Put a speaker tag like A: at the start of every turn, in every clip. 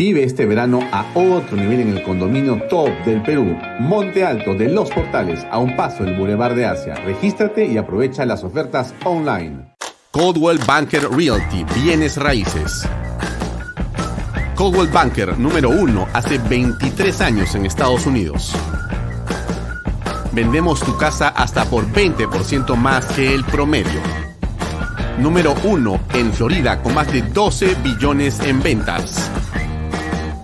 A: Vive este verano a otro nivel en el condominio top del Perú, Monte Alto de Los Portales, a un paso del Boulevard de Asia. Regístrate y aprovecha las ofertas online.
B: Coldwell Banker Realty, bienes raíces. Coldwell Banker número uno hace 23 años en Estados Unidos. Vendemos tu casa hasta por 20% más que el promedio. Número uno en Florida con más de 12 billones en ventas.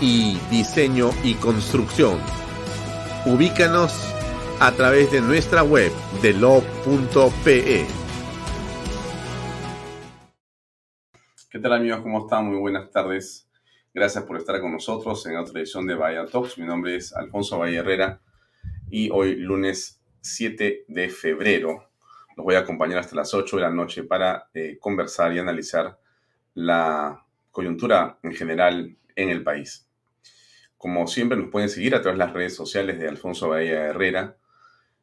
A: Y diseño y construcción. Ubícanos a través de nuestra web delo.pe.
C: ¿Qué tal amigos? ¿Cómo están? Muy buenas tardes. Gracias por estar con nosotros en otra edición de Bahía Talks. Mi nombre es Alfonso Valle Herrera y hoy lunes 7 de febrero los voy a acompañar hasta las 8 de la noche para eh, conversar y analizar la coyuntura en general en el país. Como siempre nos pueden seguir a través de las redes sociales de Alfonso Bahía Herrera,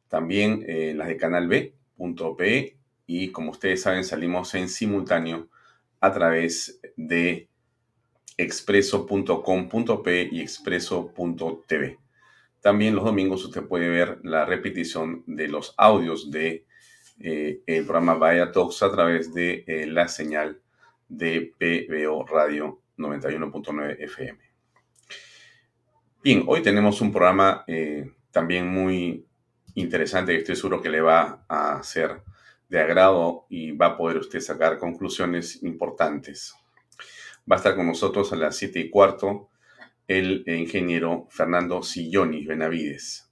C: también eh, las de Canal B.pe y como ustedes saben salimos en simultáneo a través de expreso.com.p y expreso.tv. También los domingos usted puede ver la repetición de los audios de eh, el programa Vaya Talks a través de eh, la señal de PBO Radio 91.9 FM. Bien, hoy tenemos un programa eh, también muy interesante que estoy seguro que le va a ser de agrado y va a poder usted sacar conclusiones importantes. Va a estar con nosotros a las 7 y cuarto el ingeniero Fernando Sillonis Benavides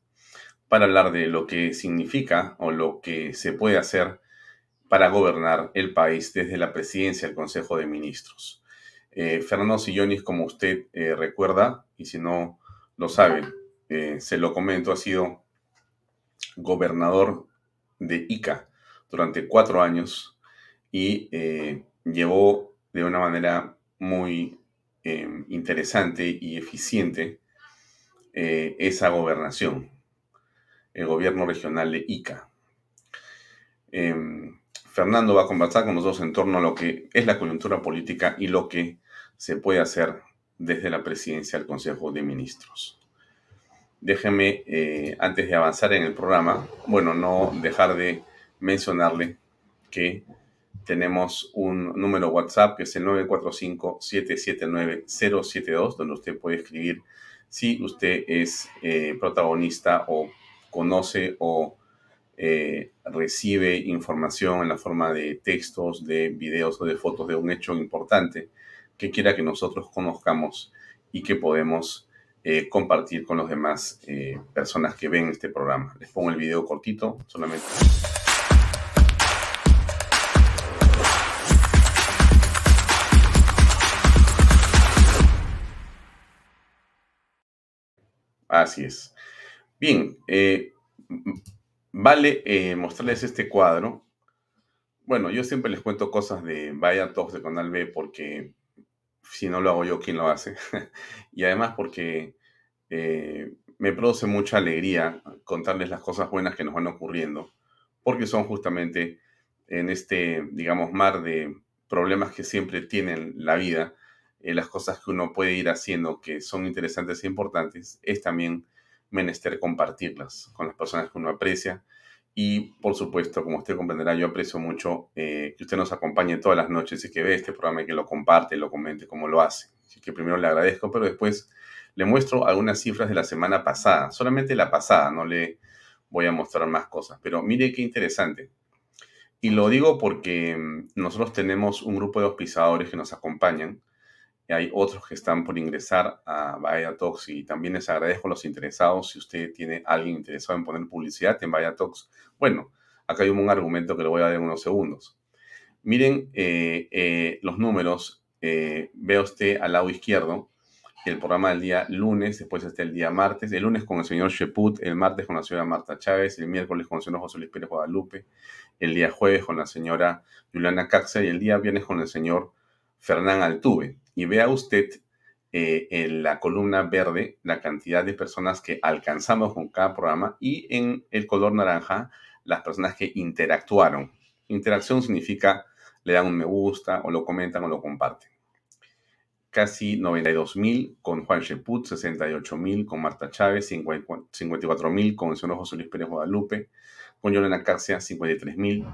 C: para hablar de lo que significa o lo que se puede hacer para gobernar el país desde la presidencia del Consejo de Ministros. Eh, Fernando Sillonis, como usted eh, recuerda, y si no lo sabe, eh, se lo comento, ha sido gobernador de Ica durante cuatro años y llevó de una manera muy eh, interesante y eficiente eh, esa gobernación, el gobierno regional de Ica. Em, Fernando va a conversar con nosotros en torno a lo que es la coyuntura política y lo que se puede hacer desde la presidencia del Consejo de Ministros. Déjeme, eh, antes de avanzar en el programa, bueno, no dejar de mencionarle que tenemos un número WhatsApp que es el 945-779-072, donde usted puede escribir si usted es eh, protagonista o conoce o eh, recibe información en la forma de textos, de videos o de fotos de un hecho importante que quiera que nosotros conozcamos y que podemos eh, compartir con los demás personas que ven este programa. Les pongo el video cortito, solamente. Así es. Bien, eh, vale eh, mostrarles este cuadro. Bueno, yo siempre les cuento cosas de Vaya Talks de Canal B porque si no lo hago yo, ¿quién lo hace? y además porque eh, me produce mucha alegría contarles las cosas buenas que nos van ocurriendo, porque son justamente en este, digamos, mar de problemas que siempre tienen la vida, eh, las cosas que uno puede ir haciendo que son interesantes e importantes, es también menester compartirlas con las personas que uno aprecia. Y por supuesto, como usted comprenderá, yo aprecio mucho eh, que usted nos acompañe todas las noches y que ve este programa y que lo comparte, lo comente como lo hace. Así que primero le agradezco, pero después le muestro algunas cifras de la semana pasada, solamente la pasada, no le voy a mostrar más cosas, pero mire qué interesante. Y lo digo porque mm, nosotros tenemos un grupo de auspiciadores que nos acompañan hay otros que están por ingresar a Vaya Talks y también les agradezco a los interesados. Si usted tiene alguien interesado en poner publicidad en Vaya Talks, bueno, acá hay un argumento que le voy a dar en unos segundos. Miren eh, eh, los números. Eh, ve usted al lado izquierdo el programa del día lunes, después está el día martes, el lunes con el señor Sheput, el martes con la señora Marta Chávez, el miércoles con el señor José Luis Pérez Guadalupe, el día jueves con la señora Juliana Caxa y el día viernes con el señor Fernán Altuve. Y vea usted eh, en la columna verde la cantidad de personas que alcanzamos con cada programa y en el color naranja las personas que interactuaron. Interacción significa le dan un me gusta o lo comentan o lo comparten casi 92 mil con Juan Sheput, 68 mil con Marta Chávez, 54 mil con el señor José Luis Pérez Guadalupe, con Yolanda Carcia, 53 mil,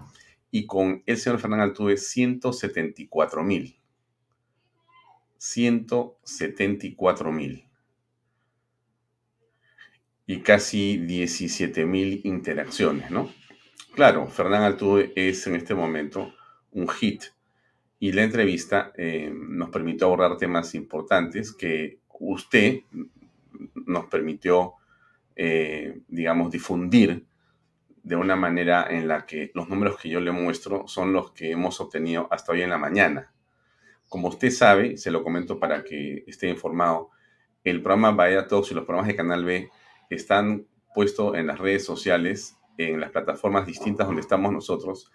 C: y con el señor Fernando Altuve, 174 mil. 174 mil. Y casi 17 mil interacciones, ¿no? Claro, Fernán Altuve es en este momento un hit y la entrevista eh, nos permitió abordar temas importantes que usted nos permitió, eh, digamos, difundir de una manera en la que los números que yo le muestro son los que hemos obtenido hasta hoy en la mañana. Como usted sabe, se lo comento para que esté informado, el programa Vaya Talks y los programas de Canal B están puestos en las redes sociales, en las plataformas distintas donde estamos nosotros,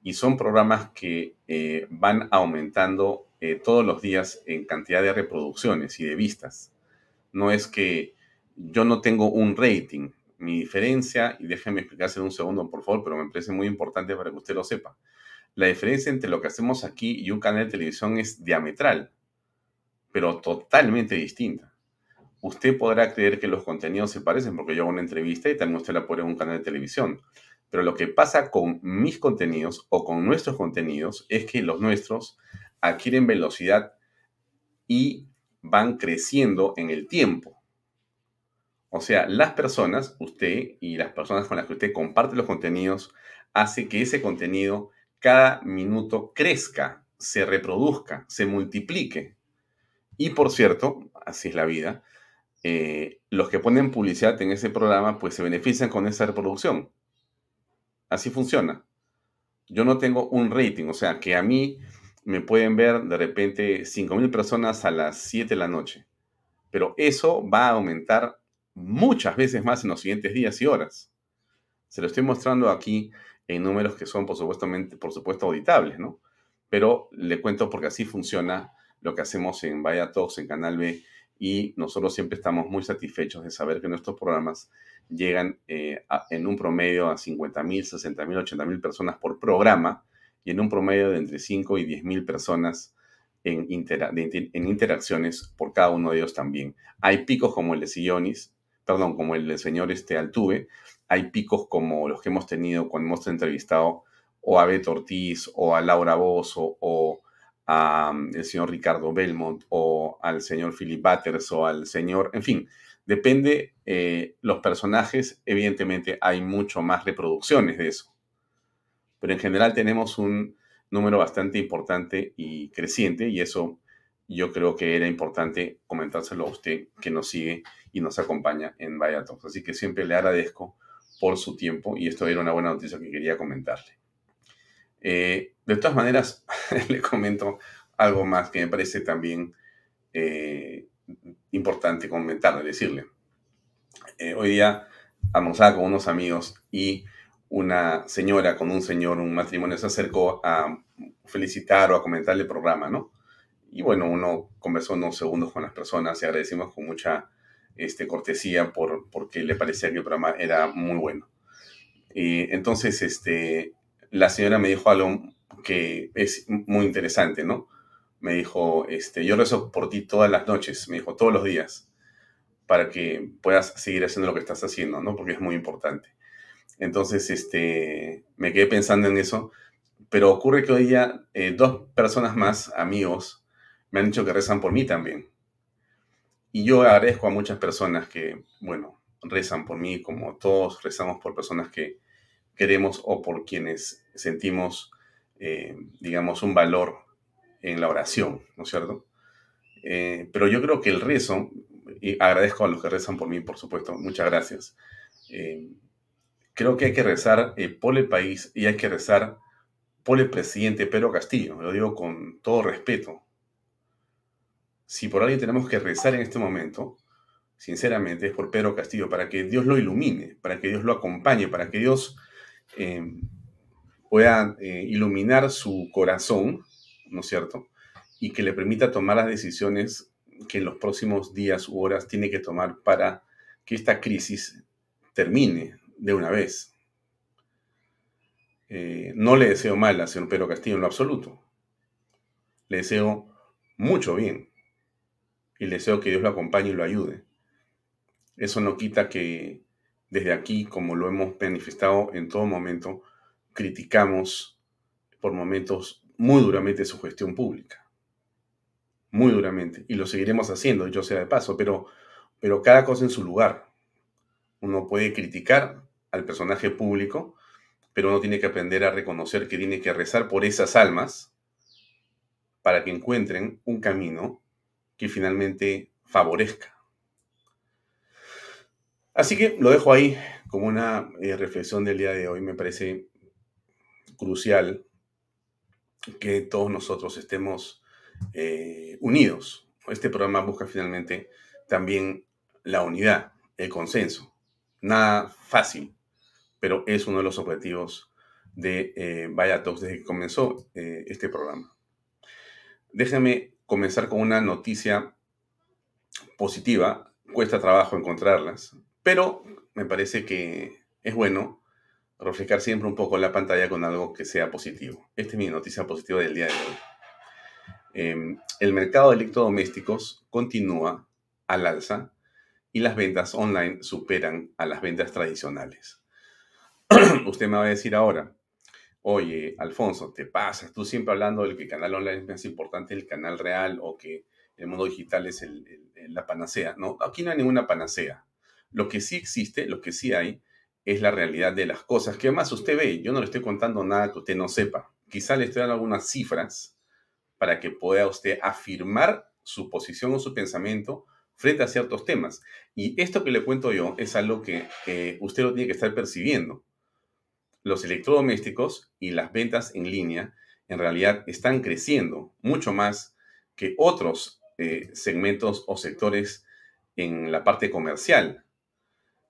C: y son programas que eh, van aumentando eh, todos los días en cantidad de reproducciones y de vistas. No es que yo no tengo un rating. Mi diferencia, y déjenme explicarse en un segundo, por favor, pero me parece muy importante para que usted lo sepa. La diferencia entre lo que hacemos aquí y un canal de televisión es diametral, pero totalmente distinta. Usted podrá creer que los contenidos se parecen porque yo hago una entrevista y también usted la pone en un canal de televisión pero lo que pasa con mis contenidos o con nuestros contenidos es que los nuestros adquieren velocidad y van creciendo en el tiempo. O sea, las personas, usted y las personas con las que usted comparte los contenidos, hace que ese contenido cada minuto crezca, se reproduzca, se multiplique. Y por cierto, así es la vida, eh, los que ponen publicidad en ese programa pues se benefician con esa reproducción. Así funciona. Yo no tengo un rating, o sea, que a mí me pueden ver de repente 5.000 personas a las 7 de la noche. Pero eso va a aumentar muchas veces más en los siguientes días y horas. Se lo estoy mostrando aquí en números que son por, por supuesto auditables, ¿no? Pero le cuento porque así funciona lo que hacemos en Vaya Talks, en Canal B, y nosotros siempre estamos muy satisfechos de saber que nuestros programas llegan eh, en un promedio a 50 mil, 60 mil, 80 mil personas por programa y en un promedio de entre 5 y 10 mil personas en, en, interacciones por cada uno de ellos también. Hay picos como el de Sillonis, perdón, como el del señor este Altuve, hay picos como los que hemos tenido cuando hemos entrevistado o a Beto Ortiz o a Laura Bozo o al señor Ricardo Belmont o al señor Philip Butters o al señor, en fin, depende eh, los personajes, evidentemente hay mucho más reproducciones de eso. Pero en general tenemos un número bastante importante y creciente y eso yo creo que era importante comentárselo a usted que nos sigue y nos acompaña en Vaya Así que siempre le agradezco por su tiempo y esto era una buena noticia que quería comentarle. Eh, de todas maneras, le comento algo más que me parece también eh, importante comentarle, decirle. Eh, hoy día almorzaba con unos amigos y una señora con un señor, un matrimonio, se acercó a felicitar o a comentarle el programa, ¿no? Y bueno, uno conversó unos segundos con las personas y agradecimos con mucha este, cortesía por, porque le parecía que el programa era muy bueno. Y entonces, este, la señora me dijo algo que es muy interesante, ¿no? Me dijo, este, yo rezo por ti todas las noches, me dijo, todos los días, para que puedas seguir haciendo lo que estás haciendo, ¿no? Porque es muy importante. Entonces, este, me quedé pensando en eso, pero ocurre que hoy día eh, dos personas más, amigos, me han dicho que rezan por mí también. Y yo agradezco a muchas personas que, bueno, rezan por mí, como todos rezamos por personas que queremos o por quienes sentimos, eh, digamos, un valor en la oración, ¿no es cierto? Eh, pero yo creo que el rezo, y agradezco a los que rezan por mí, por supuesto, muchas gracias. Eh, creo que hay que rezar por el país y hay que rezar por el presidente Pedro Castillo, lo digo con todo respeto. Si por alguien tenemos que rezar en este momento, sinceramente, es por Pedro Castillo, para que Dios lo ilumine, para que Dios lo acompañe, para que Dios eh, pueda eh, iluminar su corazón, ¿no es cierto? Y que le permita tomar las decisiones que en los próximos días u horas tiene que tomar para que esta crisis termine de una vez. Eh, no le deseo mal a señor Pedro Castillo en lo absoluto. Le deseo mucho bien. Y deseo que Dios lo acompañe y lo ayude. Eso no quita que desde aquí, como lo hemos manifestado en todo momento, criticamos por momentos muy duramente su gestión pública. Muy duramente. Y lo seguiremos haciendo, yo sea de paso, pero, pero cada cosa en su lugar. Uno puede criticar al personaje público, pero uno tiene que aprender a reconocer que tiene que rezar por esas almas para que encuentren un camino que finalmente favorezca. Así que lo dejo ahí como una eh, reflexión del día de hoy. Me parece crucial que todos nosotros estemos eh, unidos. Este programa busca finalmente también la unidad, el consenso. Nada fácil, pero es uno de los objetivos de eh, Vaya Talks desde que comenzó eh, este programa. Déjenme comenzar con una noticia positiva. Cuesta trabajo encontrarlas, pero me parece que es bueno reflejar siempre un poco la pantalla con algo que sea positivo. Esta es mi noticia positiva del día de hoy. Em, el mercado de electrodomésticos continúa al alza y las ventas online superan a las ventas tradicionales. Usted me va a decir ahora, oye, Alfonso, te pasas, tú siempre hablando del que el canal online es más importante el canal real o que el mundo digital es la panacea. No, aquí no hay ninguna panacea. Lo que sí existe, lo que sí hay, es la realidad de las cosas. ¿Qué más usted ve? Yo no le estoy contando nada que usted no sepa. Quizá le estoy dando algunas cifras para que pueda usted afirmar su posición o su pensamiento frente a ciertos temas. Y esto que le cuento yo es algo que usted lo tiene que estar percibiendo. Los electrodomésticos y las ventas en línea en realidad están creciendo mucho más que otros eh, segmentos o sectores en la parte comercial.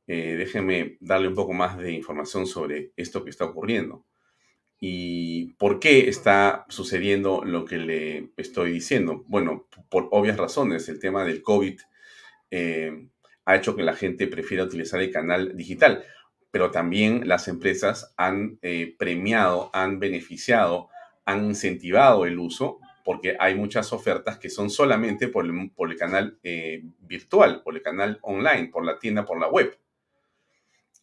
C: Eh, déjeme darle un poco más de información sobre esto que está ocurriendo y por qué está sucediendo lo que le estoy diciendo. Bueno, por obvias razones, el tema del COVID eh, ha hecho que la gente prefiera utilizar el canal digital, pero también las empresas han eh, premiado, han beneficiado, han incentivado el uso porque hay muchas ofertas que son solamente por el canal virtual, por el canal online, por la tienda, por la web.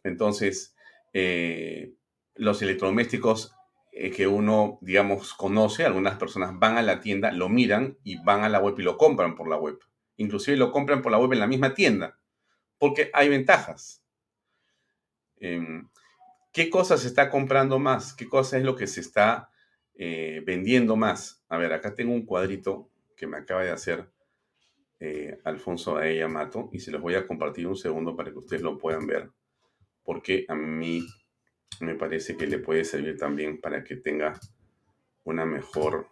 C: Entonces, eh, los electrodomésticos eh, que uno, digamos, conoce, algunas personas van a la tienda, lo miran y van a la web y lo compran por la web. Inclusive lo compran por la web en la misma tienda, porque hay ventajas. Em, ¿Qué cosa se está comprando más? ¿Qué cosa es lo que se está eh, vendiendo más? A ver, acá tengo un cuadrito que me acaba de hacer Alfonso Aella Mato y se los voy a compartir un segundo para que ustedes lo puedan ver porque a mí me parece que le puede servir también para que tenga una mejor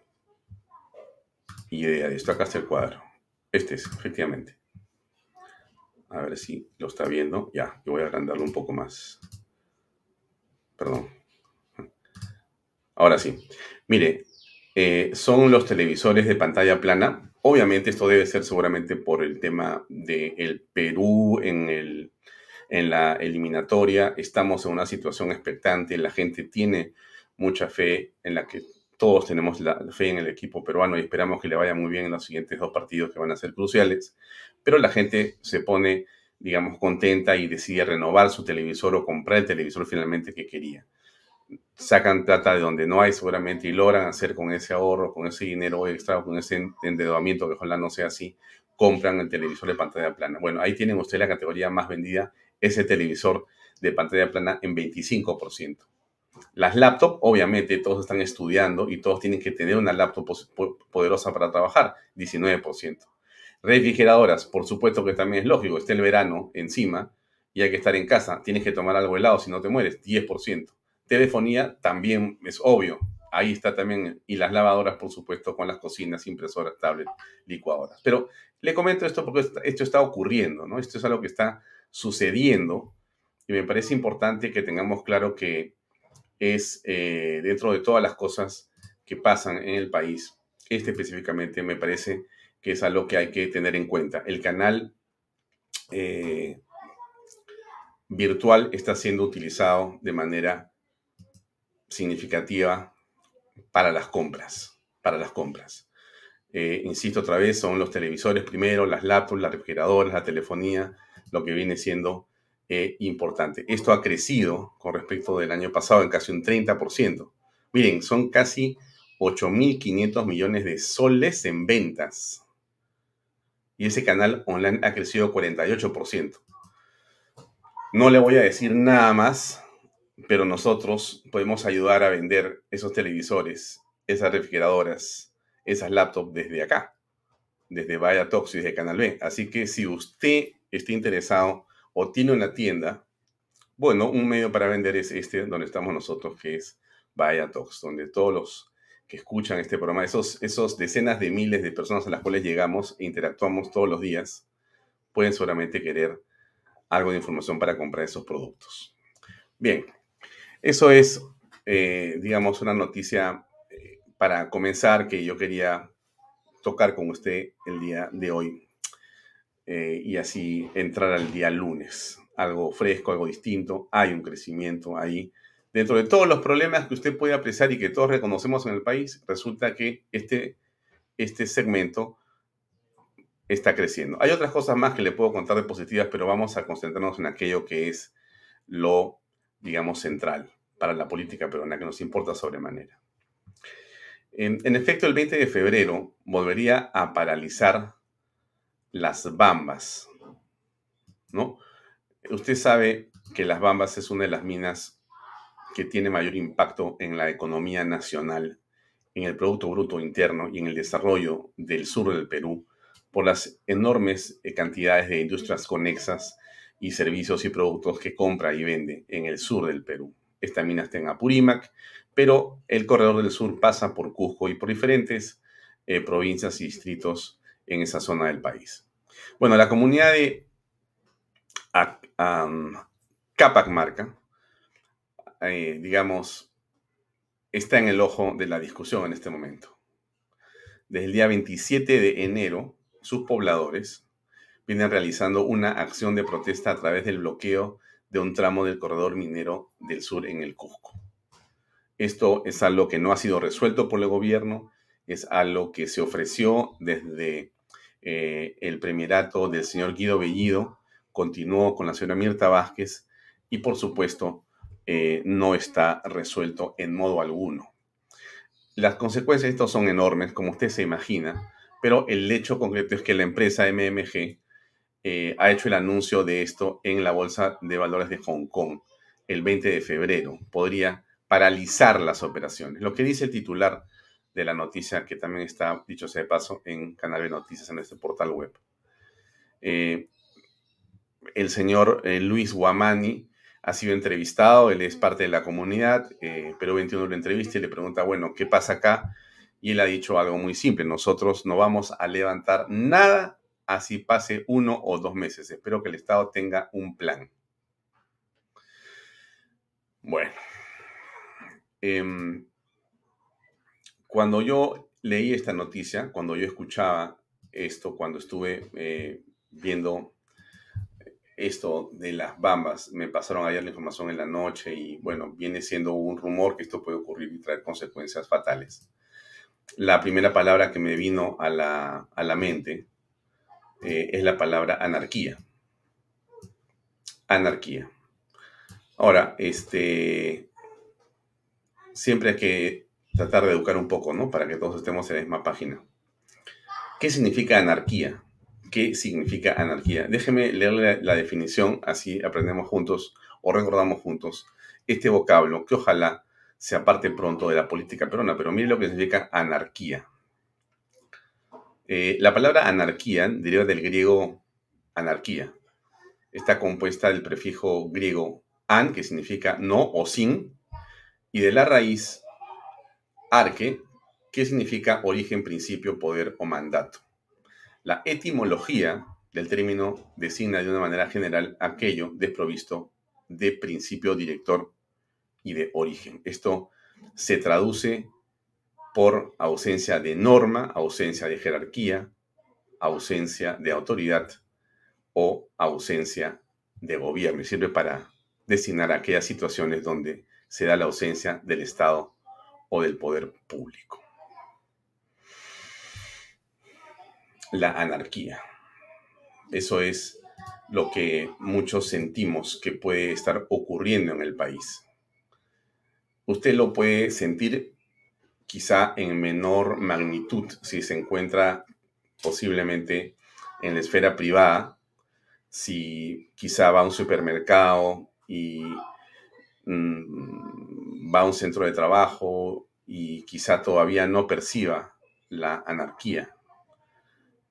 C: idea de esto. Acá está el cuadro. Este es, efectivamente. A ver si lo está viendo. Ya, yo voy a agrandarlo un poco más. Perdón. Ahora sí. Mire, eh, son los televisores de pantalla plana. Obviamente esto debe ser seguramente por el tema del Perú en el en la eliminatoria. Estamos en una situación expectante, la gente tiene mucha fe en la que todos tenemos la fe en el equipo peruano y esperamos que le vaya muy bien en los siguientes dos partidos que van a ser cruciales, pero la gente se pone, digamos, contenta y decide renovar su televisor o comprar el televisor finalmente que quería. Sacan plata de donde no hay seguramente y logran hacer con ese ahorro, con ese dinero extra, con ese endeudamiento, que ojalá no sea así, compran el televisor de pantalla plana. Bueno, ahí tienen ustedes la categoría más vendida ese televisor de pantalla plana en 25%. Las laptops, obviamente, todos están estudiando y todos tienen que tener una laptop poderosa para trabajar, 19%. Refrigeradoras, por supuesto que también es lógico, está el verano encima y hay que estar en casa, tienes que tomar algo helado si no te mueres, 10%. Telefonía también es obvio, ahí está también, y las lavadoras, por supuesto, con las cocinas, impresoras, tablets, licuadoras. Pero le comento esto porque esto está ocurriendo, ¿no? Esto es algo que está sucediendo y me parece importante que tengamos claro que es eh, dentro de todas las cosas que pasan en el país, este específicamente me parece que es algo que hay que tener en cuenta. El canal eh, virtual está siendo utilizado de manera significativa para las compras, para las compras. Eh, insisto otra vez, son los televisores primero, las laptops, las refrigeradoras, la telefonía, lo que viene siendo eh, importante. Esto ha crecido con respecto del año pasado en casi un 30%. Miren, son casi 8.500 millones de soles en ventas. Y ese canal online ha crecido 48%. No le voy a decir nada más, pero nosotros podemos ayudar a vender esos televisores, esas refrigeradoras, esas laptops desde acá, desde Vaya Talks y desde Canal B. Así que si usted está interesado o tiene una tienda, bueno, un medio para vender es este donde estamos nosotros, que es Vaya Talks, donde todos los que escuchan este programa, esos, esos decenas de miles de personas a las cuales llegamos e interactuamos todos los días, pueden seguramente querer algo de información para comprar esos productos. Bien, eso es, eh, digamos, una noticia eh, para comenzar que yo quería tocar con usted el día de hoy eh, y así entrar al día lunes. Algo fresco, algo distinto, hay un crecimiento ahí. Dentro de todos los problemas que usted puede apreciar y que todos reconocemos en el país, resulta que este, este segmento está creciendo. Hay otras cosas más que le puedo contar de positivas, pero vamos a concentrarnos en aquello que es lo, digamos, central para la política peruana que nos importa sobremanera. En, efecto, el 20 de febrero volvería a paralizar las bambas, ¿no? Usted sabe que las bambas es una de las minas que tiene mayor impacto en la economía nacional, en el Producto Bruto Interno y en el desarrollo del sur del Perú por las enormes eh, cantidades de industrias conexas y servicios y productos que compra y vende en el sur del Perú. Esta mina está en Apurímac, pero el corredor del sur pasa por Cusco y por diferentes eh, provincias y distritos en esa zona del país. Bueno, la comunidad de Capac Marca, eh, digamos, está en el ojo de la discusión en este momento. Desde el día 27 de enero, sus pobladores vienen realizando una acción de protesta a través del bloqueo de un tramo del corredor minero del sur en el Cusco. Esto es algo que no ha sido resuelto por el gobierno, es algo que se ofreció desde eh, el premierato del señor Guido Bellido, continuó con la señora Mirta Vázquez y por supuesto eh, no está resuelto en modo alguno. Las consecuencias de esto son enormes, como usted se imagina, pero el hecho concreto es que la empresa MMG eh, ha hecho el anuncio de esto en la Bolsa de Valores de Hong Kong el 20 de febrero. Podría paralizar las operaciones. Lo que dice el titular de la noticia, que también está, dicho sea de paso, en Canal de Noticias en este portal web. Eh, el señor Luis Guamani ha sido entrevistado, él es parte de la comunidad, pero 21 lo entrevista y le pregunta, bueno, ¿qué pasa acá? Y él ha dicho algo muy simple, nosotros no vamos a levantar nada así pase uno o dos meses. Espero que el Estado tenga un plan. Bueno, em, cuando yo leí esta noticia, cuando yo escuchaba esto, cuando estuve eh, viendo esto de las bambas, me pasaron ayer la información en la noche y bueno, viene siendo un rumor que esto puede ocurrir y traer consecuencias fatales la primera palabra que me vino a la, a la mente eh, es la palabra anarquía. Anarquía. Ahora, este, siempre hay que tratar de educar un poco, ¿no? Para que todos estemos en la misma página. ¿Qué significa anarquía? ¿Qué significa anarquía? Déjeme leerle la definición, así aprendemos juntos o recordamos juntos este vocablo que ojalá se aparte pronto de la política peruana, pero mire lo que significa anarquía. Eh, la palabra anarquía deriva del griego anarquía. Está compuesta del prefijo griego an, que significa no o sin, y de la raíz Arque, ¿qué significa origen, principio, poder o mandato? La etimología del término designa de una manera general aquello desprovisto de principio director y de origen. Esto se traduce por ausencia de norma, ausencia de jerarquía, ausencia de autoridad o ausencia de gobierno. Y sirve para designar aquellas situaciones donde se da la ausencia del Estado o del poder público. La anarquía. Eso es lo que muchos sentimos que puede estar ocurriendo en el país. Usted lo puede sentir quizá en menor magnitud si se encuentra posiblemente en la esfera privada, si quizá va a un supermercado y mm, va a un centro de trabajo y quizá todavía no perciba la anarquía,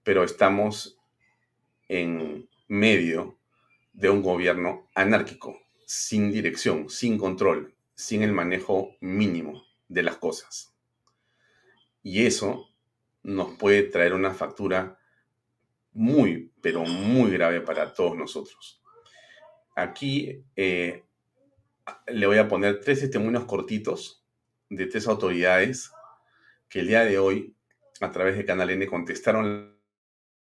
C: pero estamos en medio de un gobierno anárquico, sin dirección, sin control, sin el manejo mínimo de las cosas. Y eso nos puede traer una factura muy, pero muy grave para todos nosotros. Aquí eh, le voy a poner tres testimonios cortitos de tres autoridades que el día de hoy, a través de Canal N, contestaron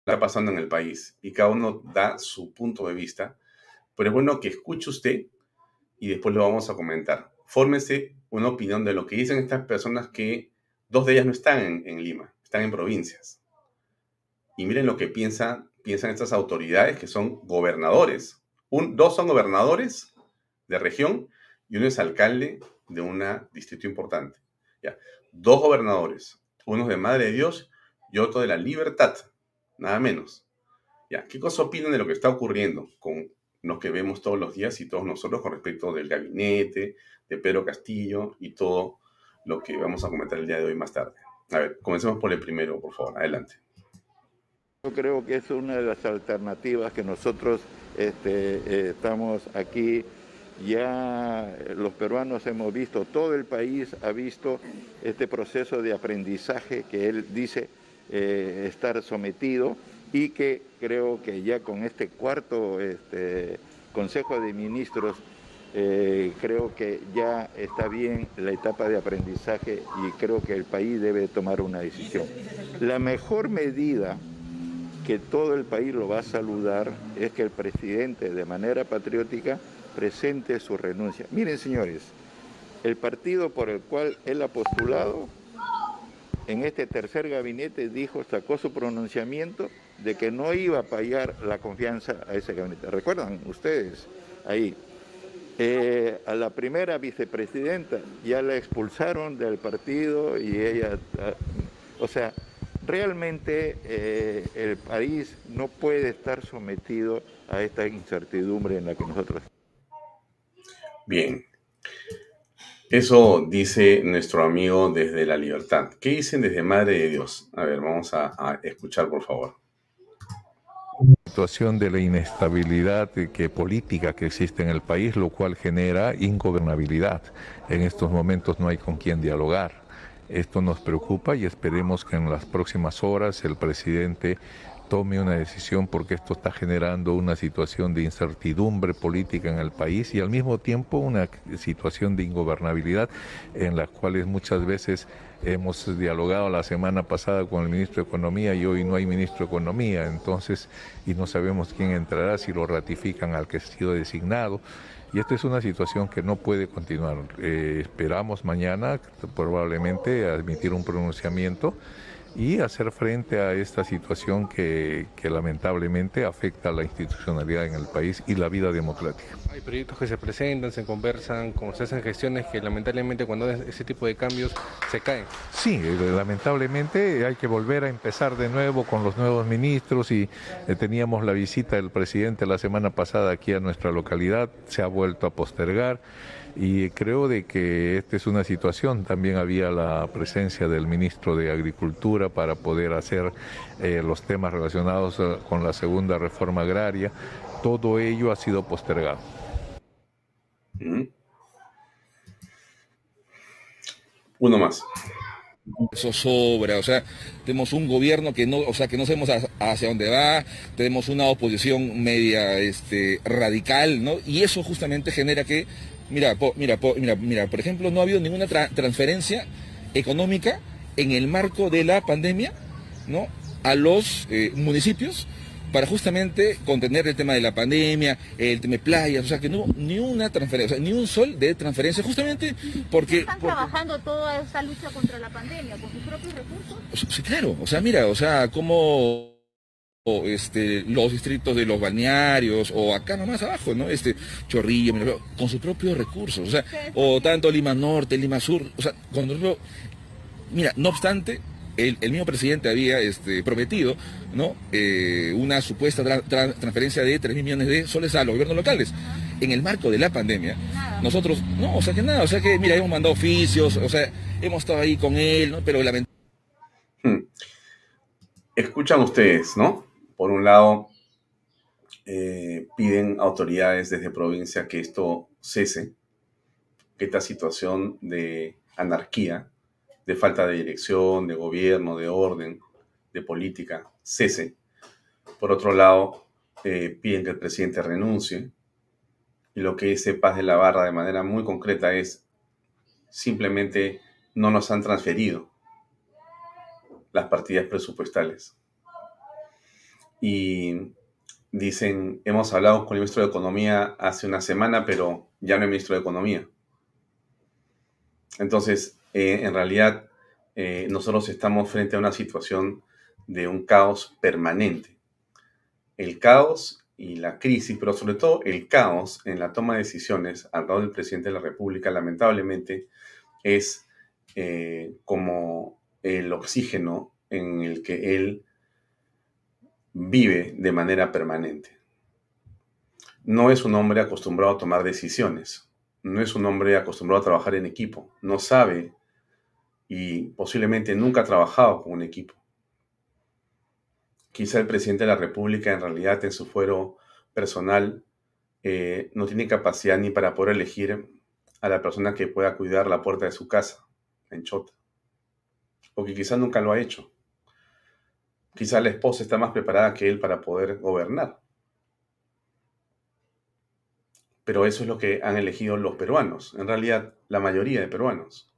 C: está pasando en el país y cada uno da su punto de vista, pero es bueno que escuche usted y después lo vamos a comentar. Fórmese una opinión de lo que dicen estas personas que dos de ellas no están en, Lima, están en provincias. Y miren lo que piensan, piensan estas autoridades que son gobernadores. Un, dos son gobernadores de región y uno es alcalde de un distrito importante. Ya. Dos gobernadores, uno de Madre de Dios y otro de la Libertad nada menos. Ya, ¿qué cosa opinan de lo que está ocurriendo con los que vemos todos los días y todos nosotros con respecto del gabinete, de Pedro Castillo y todo lo que vamos a comentar el día de hoy más tarde? A ver, comencemos por el primero, por favor, adelante.
D: Yo creo que es una de las alternativas que nosotros este, eh, estamos aquí. Ya los peruanos hemos visto, todo el país ha visto este proceso de aprendizaje que él dice eh, estar sometido y que creo que ya con este cuarto este, Consejo de Ministros eh, creo que ya está bien la etapa de aprendizaje y creo que el país debe tomar una decisión. La mejor medida que todo el país lo va a saludar es que el presidente de manera patriótica presente su renuncia. Miren señores, el partido por el cual él ha postulado en este tercer gabinete dijo, sacó su pronunciamiento de que no iba a pagar la confianza a ese gabinete. ¿Recuerdan ustedes ahí? Eh, a la primera vicepresidenta ya la expulsaron del partido y ella, ah, o sea, realmente eh, el país no puede estar sometido a esta incertidumbre en la que nosotros.
C: Bien, eso dice nuestro amigo desde la libertad. ¿Qué dicen desde Madre de Dios? A ver, vamos a, escuchar, por favor.
E: Situación de la inestabilidad que, política que existe en el país, lo cual genera ingobernabilidad. En estos momentos no hay con quién dialogar. Esto nos preocupa y esperemos que en las próximas horas el presidente tome una decisión porque esto está generando una situación de incertidumbre política en el país y al mismo tiempo una situación de ingobernabilidad en las cuales muchas veces hemos dialogado la semana pasada con el ministro de Economía y hoy no hay ministro de Economía, entonces, y no sabemos quién entrará, si lo ratifican al que ha sido designado. Y esta es una situación que no puede continuar. Eh, esperamos mañana probablemente admitir un pronunciamiento y hacer frente a esta situación que, lamentablemente afecta a la institucionalidad en el país y la vida democrática.
F: Hay proyectos que se presentan, se conversan, como se hacen gestiones que lamentablemente cuando hay ese tipo de cambios se caen.
E: Sí, eh, lamentablemente hay que volver a empezar de nuevo con los nuevos ministros y eh, teníamos la visita del presidente la semana pasada aquí a nuestra localidad, se ha vuelto a postergar y creo de que esta es una situación. También había la presencia del ministro de Agricultura para poder hacer eh, los temas relacionados eh, con la segunda reforma agraria. Todo ello ha sido postergado.
C: Uno más.
G: Eso sobra, o sea, tenemos un gobierno que no, o sea, que no sabemos hacia dónde va, tenemos una oposición media este, radical, ¿no? Y eso justamente genera que, mira, mira, mira, mira, por ejemplo, no ha habido ninguna transferencia económica en el marco de la pandemia, ¿no? A los eh, municipios para justamente contener el tema de la pandemia, el tema de playas, o sea que no ni una transferencia, ni un sol de transferencia, justamente porque...
H: ¿Están trabajando toda esa lucha contra la pandemia con sus propios recursos?
G: Sí, claro, o sea, mira, o sea, como este, los distritos de los balnearios, o acá nomás abajo, ¿no? Este, Chorrillo, con sus propios recursos, o sea, o tanto Lima Norte, Lima Sur, o sea, cuando mira, no obstante, el, mismo presidente había este, prometido ¿no? Eh, una supuesta transferencia de 3 millones de soles a los gobiernos locales. En el marco de la pandemia, nosotros, no, o sea que nada, o sea que, mira, hemos mandado oficios, o sea, hemos estado ahí con él, ¿no? pero lamentablemente... Hmm.
C: Escuchan ustedes, ¿no? Por un lado, eh, piden autoridades desde provincia que esto cese, que esta situación de anarquía de falta de dirección, de gobierno, de orden, de política, cese. Por otro lado, eh, piden que el presidente renuncie. Y lo que dice Paz de la Barra de manera muy concreta es, simplemente no nos han transferido las partidas presupuestales. Y dicen, hemos hablado con el ministro de Economía hace una semana, pero ya no hay ministro de Economía. Entonces, eh, en realidad eh, nosotros estamos frente a una situación de un caos permanente. El caos y la crisis, pero sobre todo el caos en la toma de decisiones al lado del presidente de la República, lamentablemente, es eh, como el oxígeno en el que él vive de manera permanente. No es un hombre acostumbrado a tomar decisiones, no es un hombre acostumbrado a trabajar en equipo, no sabe y posiblemente nunca ha trabajado con un equipo. Quizá el presidente de la República en realidad en su fuero personal eh, no tiene capacidad ni para poder elegir a la persona que pueda cuidar la puerta de su casa en Chota. Porque quizá nunca lo ha hecho. Quizá la esposa está más preparada que él para poder gobernar. Pero eso es lo que han elegido los peruanos, en realidad la mayoría de peruanos.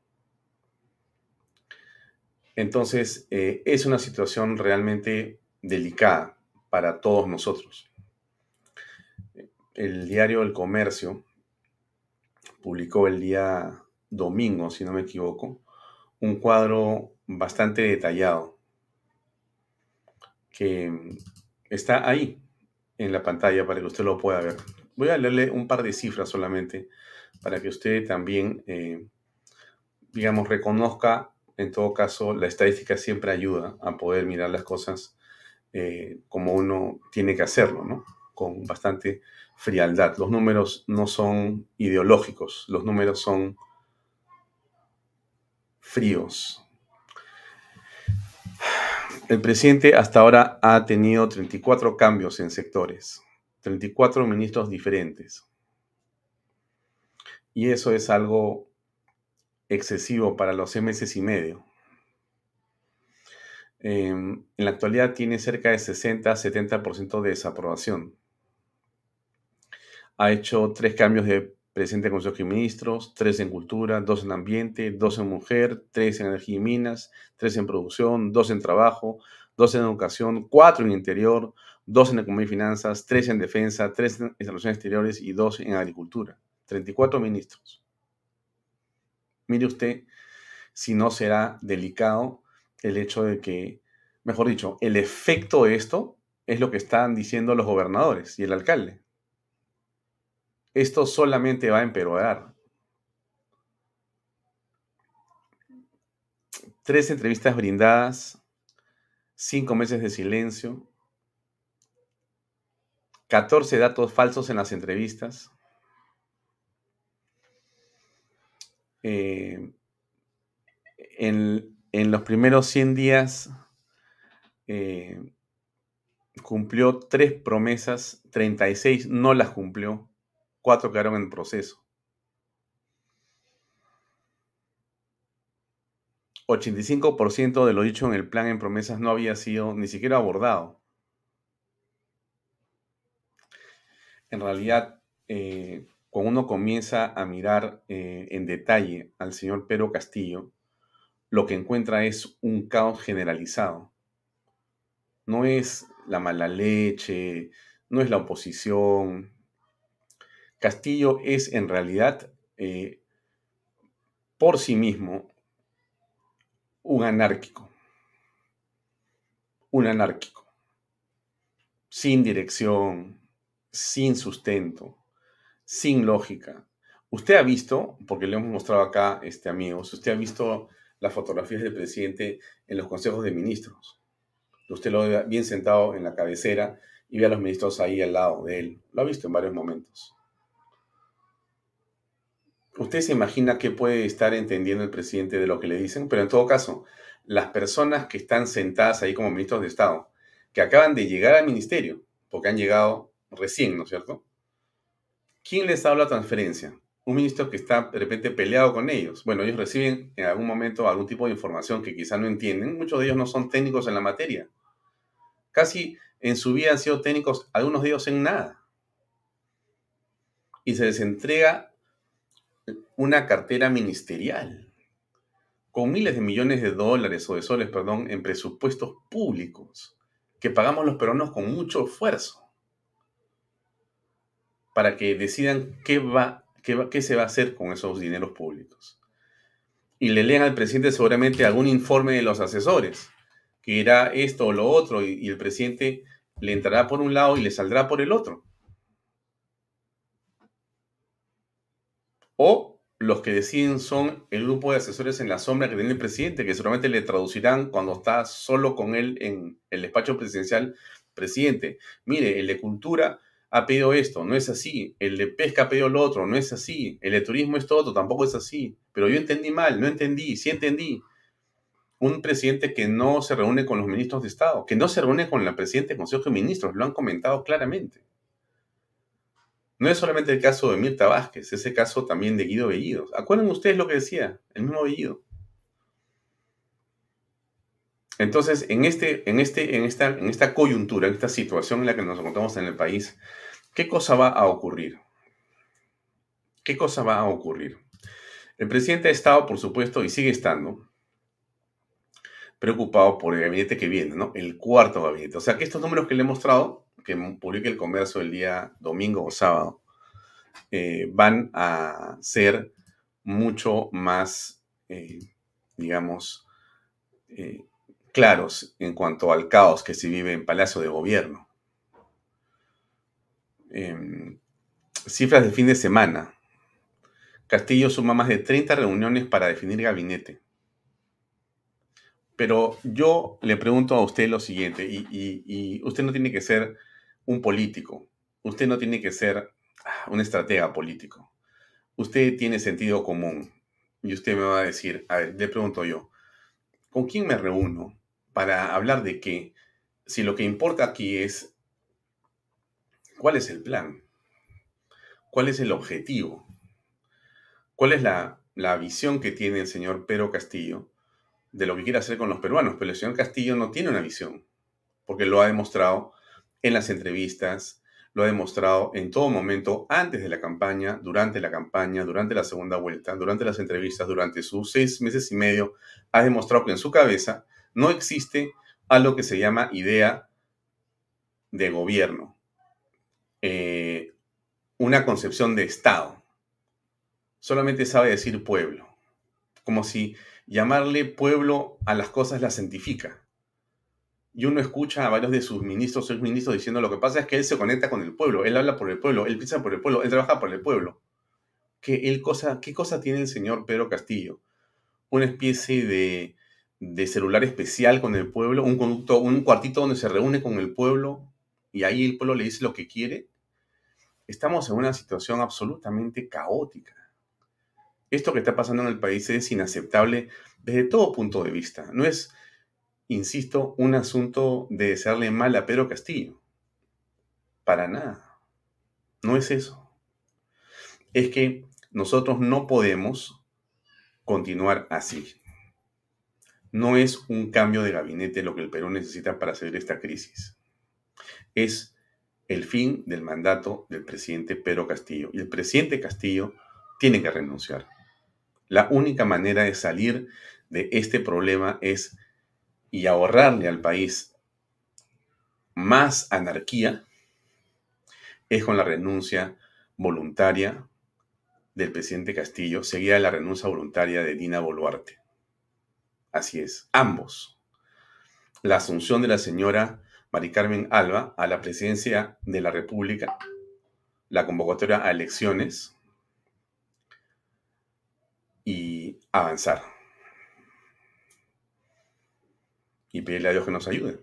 C: Entonces, eh, es una situación realmente delicada para todos nosotros. El diario El Comercio publicó el día domingo, si no me equivoco, un cuadro bastante detallado que está ahí en la pantalla para que usted lo pueda ver. Voy a leerle un par de cifras solamente para que usted también, eh, digamos, reconozca en todo caso, la estadística siempre ayuda a poder mirar las cosas eh, como uno tiene que hacerlo, ¿no? Con bastante frialdad. Los números no son ideológicos, los números son fríos. El presidente hasta ahora ha tenido 34 cambios en sectores, 34 ministros diferentes. Y eso es algo excesivo para los seis meses y medio. Em, en la actualidad tiene cerca de 60-70% de desaprobación. Ha hecho tres cambios de presidente de Consejo de Ministros, tres en cultura, dos en ambiente, dos en mujer, tres en energía y minas, tres en producción, dos en trabajo, dos en educación, cuatro en interior, dos en economía y finanzas, tres en defensa, tres en relaciones exteriores y dos en agricultura. 34 ministros mire usted si no será delicado el hecho de que, mejor dicho, el efecto de esto es lo que están diciendo los gobernadores y el alcalde. Esto solamente va a empeorar. Tres entrevistas brindadas, cinco meses de silencio, 14 datos falsos en las entrevistas, Eh, en, los primeros 100 días eh, cumplió tres promesas, 36 no las cumplió, cuatro quedaron en proceso. 85% de lo dicho en el plan en promesas no había sido ni siquiera abordado. En realidad, eh, cuando uno comienza a mirar eh, en detalle al señor Pedro Castillo, lo que encuentra es un caos generalizado. No es la mala leche, no es la oposición. Castillo es en realidad eh, por sí mismo un anárquico. Un anárquico. Sin dirección, sin sustento, sin lógica. Usted ha visto, porque le hemos mostrado acá, este, amigos, usted ha visto las fotografías del presidente en los consejos de ministros. Usted lo ve bien sentado en la cabecera y ve a los ministros ahí al lado de él. Lo ha visto en varios momentos. Usted se imagina qué puede estar entendiendo el presidente de lo que le dicen, pero en todo caso, las personas que están sentadas ahí como ministros de Estado, que acaban de llegar al ministerio, porque han llegado recién, ¿no es cierto? ¿Quién les ha dado la transferencia? Un ministro que está de repente peleado con ellos. Bueno, ellos reciben en algún momento algún tipo de información que quizá no entienden. Muchos de ellos no son técnicos en la materia. Casi en su vida han sido técnicos, algunos de ellos en nada. Y se les entrega una cartera ministerial con miles de millones de dólares o de soles, perdón, en presupuestos públicos que pagamos los peruanos con mucho esfuerzo para que decidan qué, va, qué, qué se va a hacer con esos dineros públicos. Y le lean al presidente seguramente algún informe de los asesores, que irá esto o lo otro, y el presidente le entrará por un lado y le saldrá por el otro. O los que deciden son el grupo de asesores en la sombra que tiene el presidente, que seguramente le traducirán cuando está solo con él en el despacho presidencial, presidente, mire, el de cultura ha pedido esto, no es así, el de pesca ha pedido lo otro, no es así, el de turismo es todo tampoco es así, pero yo entendí mal, no entendí, sí entendí. Un presidente que no se reúne con los ministros de Estado, que no se reúne con la presidenta del Consejo de Ministros, lo han comentado claramente. No es solamente el caso de Mirta Vázquez, es el caso también de Guido Bellido. ¿Acuerdan ustedes lo que decía? El mismo Bellido. Entonces, en, este, en, este, en, esta, en esta coyuntura, en esta situación en la que nos encontramos en el país, ¿qué cosa va a ocurrir? ¿Qué cosa va a ocurrir? El presidente ha estado, por supuesto, y sigue estando, preocupado por el gabinete que viene, ¿no? El cuarto gabinete. O sea que estos números que le he mostrado, que publique el comercio el día domingo o sábado, eh, van a ser mucho más, eh, digamos, eh, claros en cuanto al caos que se vive en Palacio de Gobierno. Em, cifras de fin de semana. Castillo suma más de 30 reuniones para definir gabinete. Pero yo le pregunto a usted lo siguiente, y, usted no tiene que ser un político, usted no tiene que ser ah, un estratega político, usted tiene sentido común, y usted me va a decir, a ver, le pregunto yo, ¿con quién me reúno para hablar de qué? Si lo que importa aquí es, ¿cuál es el plan? ¿Cuál es el objetivo? ¿Cuál es la, la visión que tiene el señor Pedro Castillo? de lo que quiere hacer con los peruanos, pero el señor Castillo no tiene una visión, porque lo ha demostrado en las entrevistas, lo ha demostrado en todo momento, antes de la campaña, durante la campaña, durante la segunda vuelta, durante las entrevistas, durante sus seis meses y medio, ha demostrado que en su cabeza no existe algo que se llama idea de gobierno, eh, una concepción de Estado. Solamente sabe decir pueblo, como si llamarle pueblo a las cosas la santifica. Y uno escucha a varios de sus ministros o ministros diciendo lo que pasa es que él se conecta con el pueblo, él habla por el pueblo, él piensa por el pueblo, él trabaja por el pueblo. ¿Qué, él cosa, ¿Qué cosa tiene el señor Pedro Castillo? Una especie de, de celular especial con el pueblo, un, conducto, un cuartito donde se reúne con el pueblo y ahí el pueblo le dice lo que quiere. Estamos en una situación absolutamente caótica. Esto que está pasando en el país es inaceptable desde todo punto de vista. No es, insisto, un asunto de desearle mal a Pedro Castillo. Para nada. No es eso. Es que nosotros no podemos continuar así. No es un cambio de gabinete lo que el Perú necesita para salir de esta crisis. Es el fin del mandato del presidente Pedro Castillo. Y el presidente Castillo tiene que renunciar. La única manera de salir de este problema es y ahorrarle al país más anarquía es con la renuncia voluntaria del presidente Castillo, seguida de la renuncia voluntaria de Dina Boluarte. Así es, ambos. La asunción de la señora Mari Carmen Alba a la presidencia de la República, la convocatoria a elecciones y avanzar. Y pedirle a Dios que nos ayude.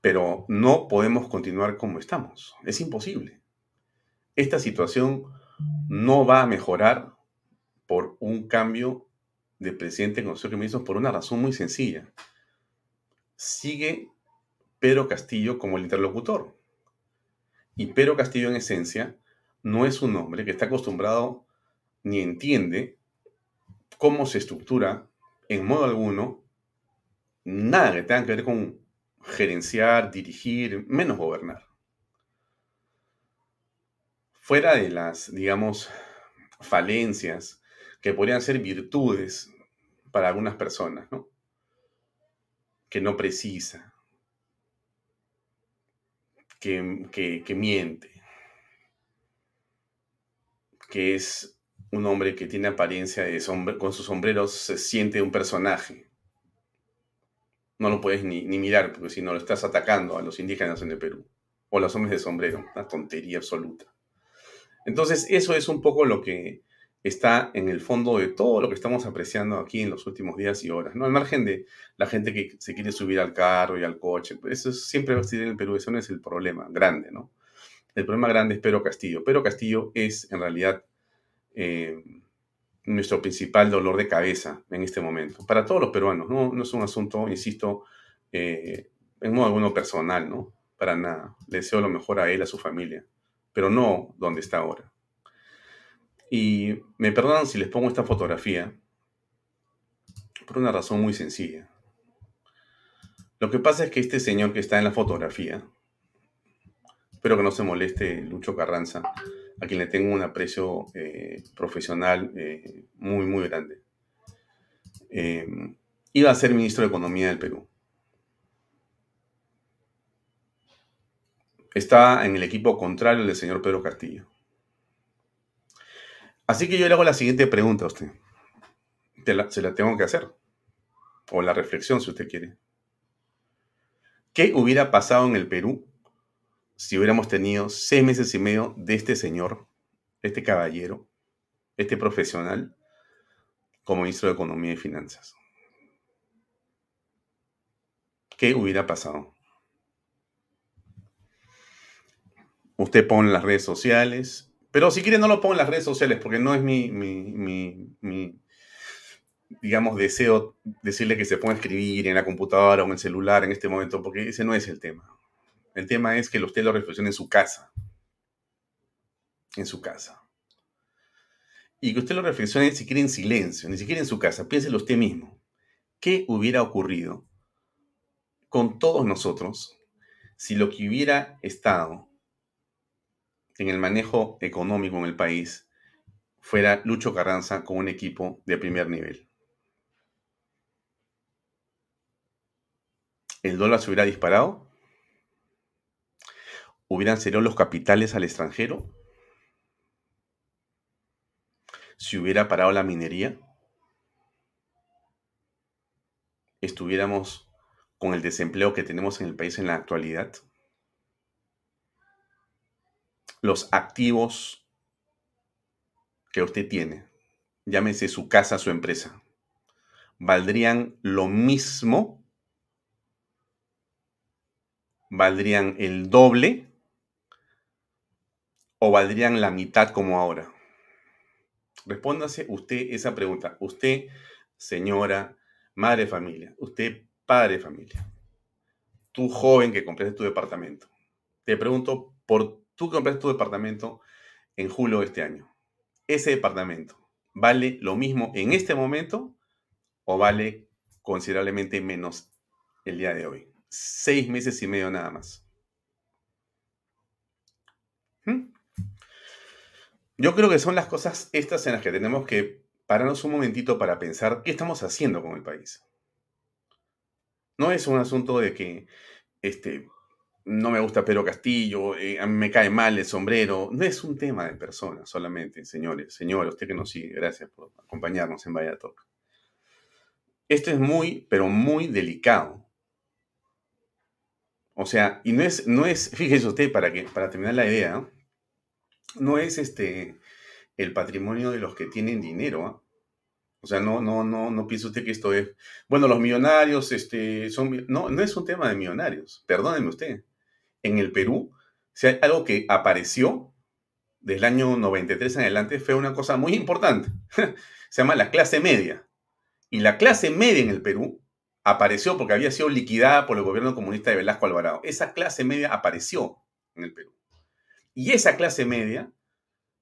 C: Pero no podemos continuar como estamos. Es imposible. Esta situación no va a mejorar por un cambio de presidente en Consejo de Ministros por una razón muy sencilla. Sigue Pedro Castillo como el interlocutor. Y Pedro Castillo en esencia no es un hombre que está acostumbrado ni entiende cómo se estructura en modo alguno nada que tenga que ver con gerenciar, dirigir, menos gobernar. Fuera de las, digamos, falencias que podrían ser virtudes para algunas personas, ¿no? Que no precisa, que, que miente, que es un hombre que tiene apariencia de sombrero, con sus sombreros se siente un personaje. No lo puedes ni, mirar, porque si no lo estás atacando a los indígenas en el Perú. O a los hombres de sombrero. Una tontería absoluta. Entonces, eso es un poco lo que está en el fondo de todo lo que estamos apreciando aquí en los últimos días y horas, ¿no? Al margen de la gente que se quiere subir al carro y al coche, pues eso siempre va a existir en el Perú, eso no es el problema grande, ¿no? El problema grande es Pedro Castillo. Pedro Castillo es en realidad eh, nuestro principal dolor de cabeza en este momento, para todos los peruanos, no, no es un asunto, insisto, eh, en modo alguno personal, ¿no? Para nada. Le deseo lo mejor a él, a su familia, pero no donde está ahora. Y me perdonan si les pongo esta fotografía por una razón muy sencilla. Lo que pasa es que este señor que está en la fotografía, espero que no se moleste Lucho Carranza, a quien le tengo un aprecio eh, profesional eh, muy, muy grande, eh, iba a ser ministro de Economía del Perú. Está en el equipo contrario del señor Pedro Castillo. Así que yo le hago la siguiente pregunta a usted. se la tengo que hacer. O la reflexión, si usted quiere. ¿Qué hubiera pasado en el Perú si hubiéramos tenido seis meses y medio de este señor, este caballero, este profesional, como ministro de Economía y Finanzas? ¿Qué hubiera pasado? Usted pone las redes sociales, pero si quiere no lo pongo en las redes sociales porque no es mi, mi, digamos, deseo decirle que se ponga a escribir en la computadora o en el celular en este momento, porque ese no es el tema. El tema es que usted lo reflexione en su casa. En su casa. Y que usted lo reflexione si quiere en silencio, ni siquiera en su casa. Piénselo usted mismo. ¿Qué hubiera ocurrido con todos nosotros si lo que hubiera estado en el manejo económico en el país fuera Lucho Carranza con un equipo de primer nivel. ¿El dólar se hubiera disparado? ¿Hubieran salido los capitales al extranjero? ¿Si hubiera parado la minería? ¿Estuviéramos con el desempleo que tenemos en el país en la actualidad? los activos que usted tiene, llámese su casa, su empresa, valdrían lo mismo, valdrían el doble o valdrían la mitad como ahora. Respóndase usted esa pregunta. Usted, señora, madre de familia, usted, padre de familia, tú joven que compraste tu departamento. Te pregunto por tú compraste tu departamento en julio de este año. Ese departamento vale lo mismo en este momento o vale considerablemente menos el día de hoy. Seis meses y medio nada más. Yo creo que son las cosas estas en las que tenemos que pararnos un momentito para pensar qué estamos haciendo con el país. No es un asunto de que este, no me gusta Pedro Castillo, eh, me cae mal el sombrero. No es un tema de personas solamente, señores. Señora, usted que nos sigue, gracias por acompañarnos en Vaya Talk. Esto es muy, pero muy delicado. O sea, y no es, no es, fíjese usted, para, que, para terminar la idea, no es este el patrimonio de los que tienen dinero. ¿ah? O sea, no, no, no, no piense usted que esto es, bueno, los millonarios, este, son, no, no es un tema de millonarios, perdónenme usted. En el Perú, si hay algo que apareció desde el año 93 en adelante, fue una cosa muy importante. Se llama la clase media. Y la clase media en el Perú apareció porque había sido liquidada por el gobierno comunista de Velasco Alvarado. Esa clase media apareció en el Perú. Y esa clase media,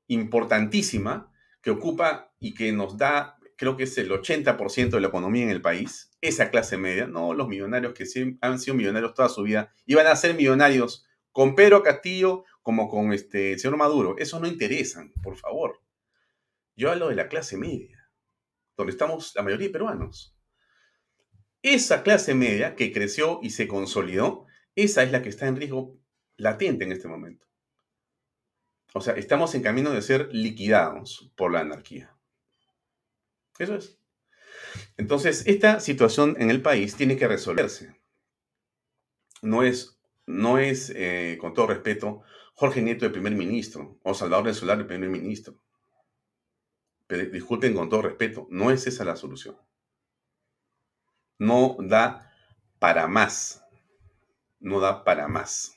C: importantísima, que ocupa y que nos da creo que es el 80% de la economía en el país, esa clase media, no los millonarios que han sido millonarios toda su vida, iban a ser millonarios con Pedro Castillo como con este, señor Maduro. Eso no interesan, por favor. Yo hablo de la clase media, donde estamos la mayoría de peruanos. Esa clase media que creció y se consolidó, esa es la que está en riesgo latente en este momento. O sea, estamos en camino de ser liquidados por la anarquía. Eso es. Entonces, esta situación en el país tiene que resolverse. No es, no es eh, con todo respeto, Jorge Nieto el primer ministro o Salvador del Solar el primer ministro. Pero, disculpen con todo respeto, no es esa la solución. No da para más. No da para más.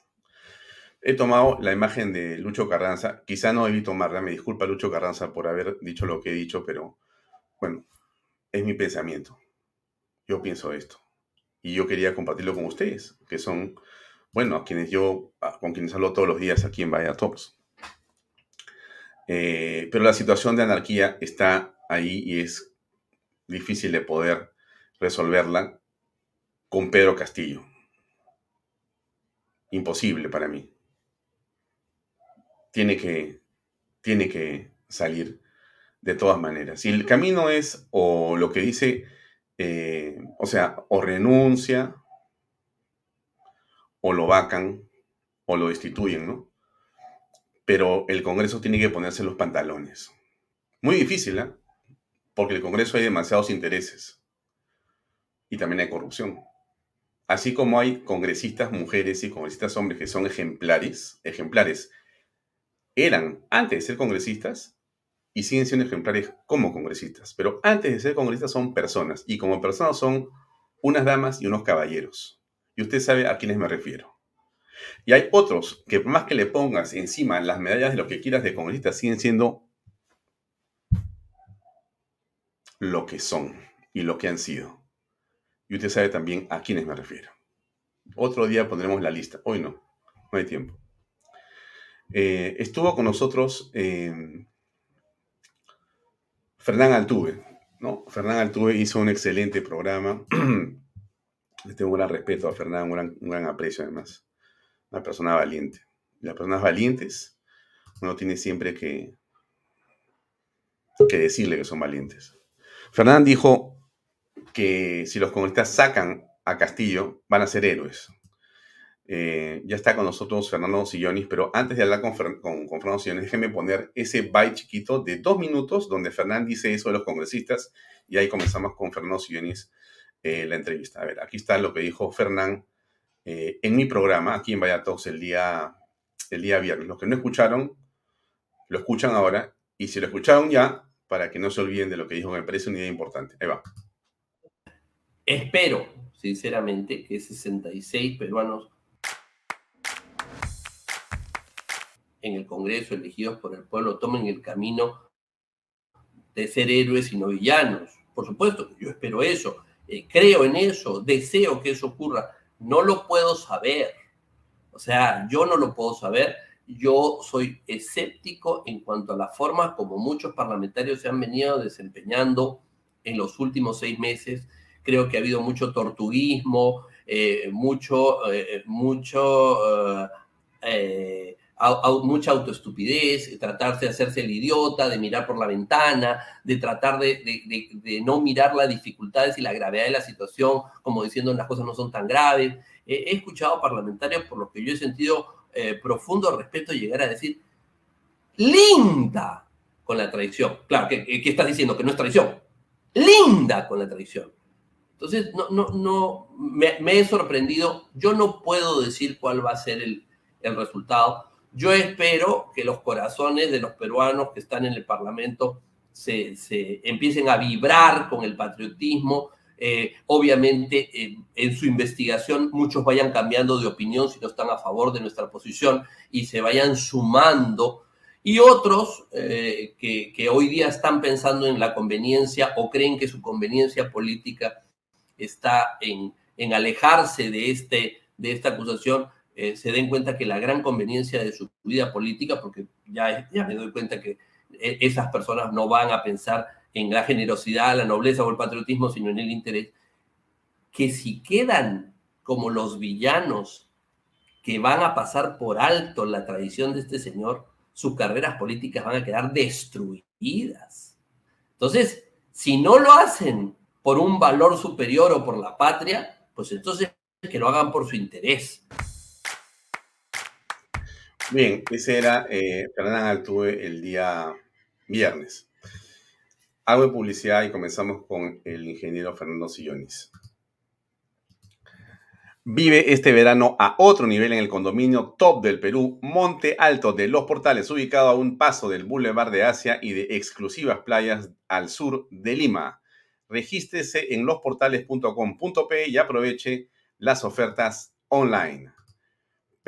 C: He tomado la imagen de Lucho Carranza. Quizá no debí tomarla. Me disculpa Lucho Carranza por haber dicho lo que he dicho, pero bueno, es mi pensamiento. Yo pienso esto. Y yo quería compartirlo con ustedes, que son, bueno, a quienes yo, con quienes hablo todos los días aquí en Vaya Talks. Eh, pero la situación de anarquía está ahí y es difícil de poder resolverla con Pedro Castillo. Imposible para mí. Tiene que, tiene que salir de todas maneras. Si el camino es o lo que dice, eh, o sea, o renuncia, o lo vacan, o lo destituyen, ¿no? Pero el Congreso tiene que ponerse los pantalones. Muy difícil, ¿eh? Porque el Congreso hay demasiados intereses. Y también hay corrupción. Así como hay congresistas mujeres y congresistas hombres que son ejemplares, ejemplares, eran antes de ser congresistas y siguen siendo ejemplares como congresistas. Pero antes de ser congresistas son personas y como personas son unas damas y unos caballeros. Y usted sabe a quiénes me refiero. Y hay otros que más que le pongas encima las medallas de lo que quieras de congresistas, siguen siendo lo que son y lo que han sido. Y usted sabe también a quiénes me refiero. Otro día pondremos la lista. Hoy no, no hay tiempo. Eh, estuvo con nosotros eh, Fernán Altuve, ¿no? Fernán Altuve hizo un excelente programa. Le tengo un gran respeto a Fernán, un gran, aprecio además. Una persona valiente. las personas valientes, uno tiene siempre que decirle que son valientes. Fernán dijo que si los comunistas sacan a Castillo, van a ser héroes. Eh, ya está con nosotros Fernando Sillonis, pero antes de hablar con, Fernando Sillonis, déjeme poner ese byte chiquito de dos minutos donde Fernán dice eso de los congresistas y ahí comenzamos con Fernando Sillonis eh, la entrevista. A ver, aquí está lo que dijo Fernán eh, en mi programa, aquí en Vaya el día, el día viernes. Los que no escucharon, lo escuchan ahora y si lo escucharon ya, para que no se olviden de lo que dijo, me parece una idea importante. Ahí va.
I: Espero, sinceramente, que 66 peruanos en el Congreso, elegidos por el pueblo, tomen el camino de ser héroes y no villanos. Por supuesto, yo espero eso, eh, creo en eso, deseo que eso ocurra. No lo puedo saber. O sea, yo no lo puedo saber. Yo soy escéptico en cuanto a la forma como muchos parlamentarios se han venido desempeñando en los últimos seis meses. Creo que ha habido mucho tortuguismo, eh, mucho, eh, mucho, mucha autoestupidez, tratar de hacerse el idiota, de mirar por la ventana, de tratar de, no mirar las dificultades y la gravedad de la situación, como diciendo las cosas no son tan graves. he escuchado parlamentarios por los que yo he sentido profundo respeto llegar a decir, linda con la traición. Claro, ¿qué, qué estás diciendo? Que no es traición. Linda con la traición. Entonces, no, no, no, me, he sorprendido. Yo no puedo decir cuál va a ser el, resultado. Yo espero que los corazones de los peruanos que están en el Parlamento se, empiecen a vibrar con el patriotismo. Eh, obviamente, eh, en su investigación, muchos vayan cambiando de opinión si no están a favor de nuestra posición y se vayan sumando. Y otros eh, que, hoy día están pensando en la conveniencia o creen que su conveniencia política está en, en alejarse de, este, de esta acusación, eh, se den cuenta que la gran conveniencia de su vida política, porque ya, ya me doy cuenta que eh, esas personas no van a pensar en la generosidad, la nobleza o el patriotismo, sino en el interés, que si quedan como los villanos que van a pasar por alto la tradición de este señor, sus carreras políticas van a quedar destruidas. Entonces, si no lo hacen por un valor superior o por la patria, pues entonces que lo hagan por su interés.
C: Bien, ese era eh, Fernán Altuve el día viernes. Hago de publicidad y comenzamos con el ingeniero Fernando Sillonis. Vive este verano a otro nivel en el condominio top del Perú, Monte Alto de Los Portales, ubicado a un paso del Boulevard de Asia y de exclusivas playas al sur de Lima regístrese en losportales.com.p y aproveche las ofertas online.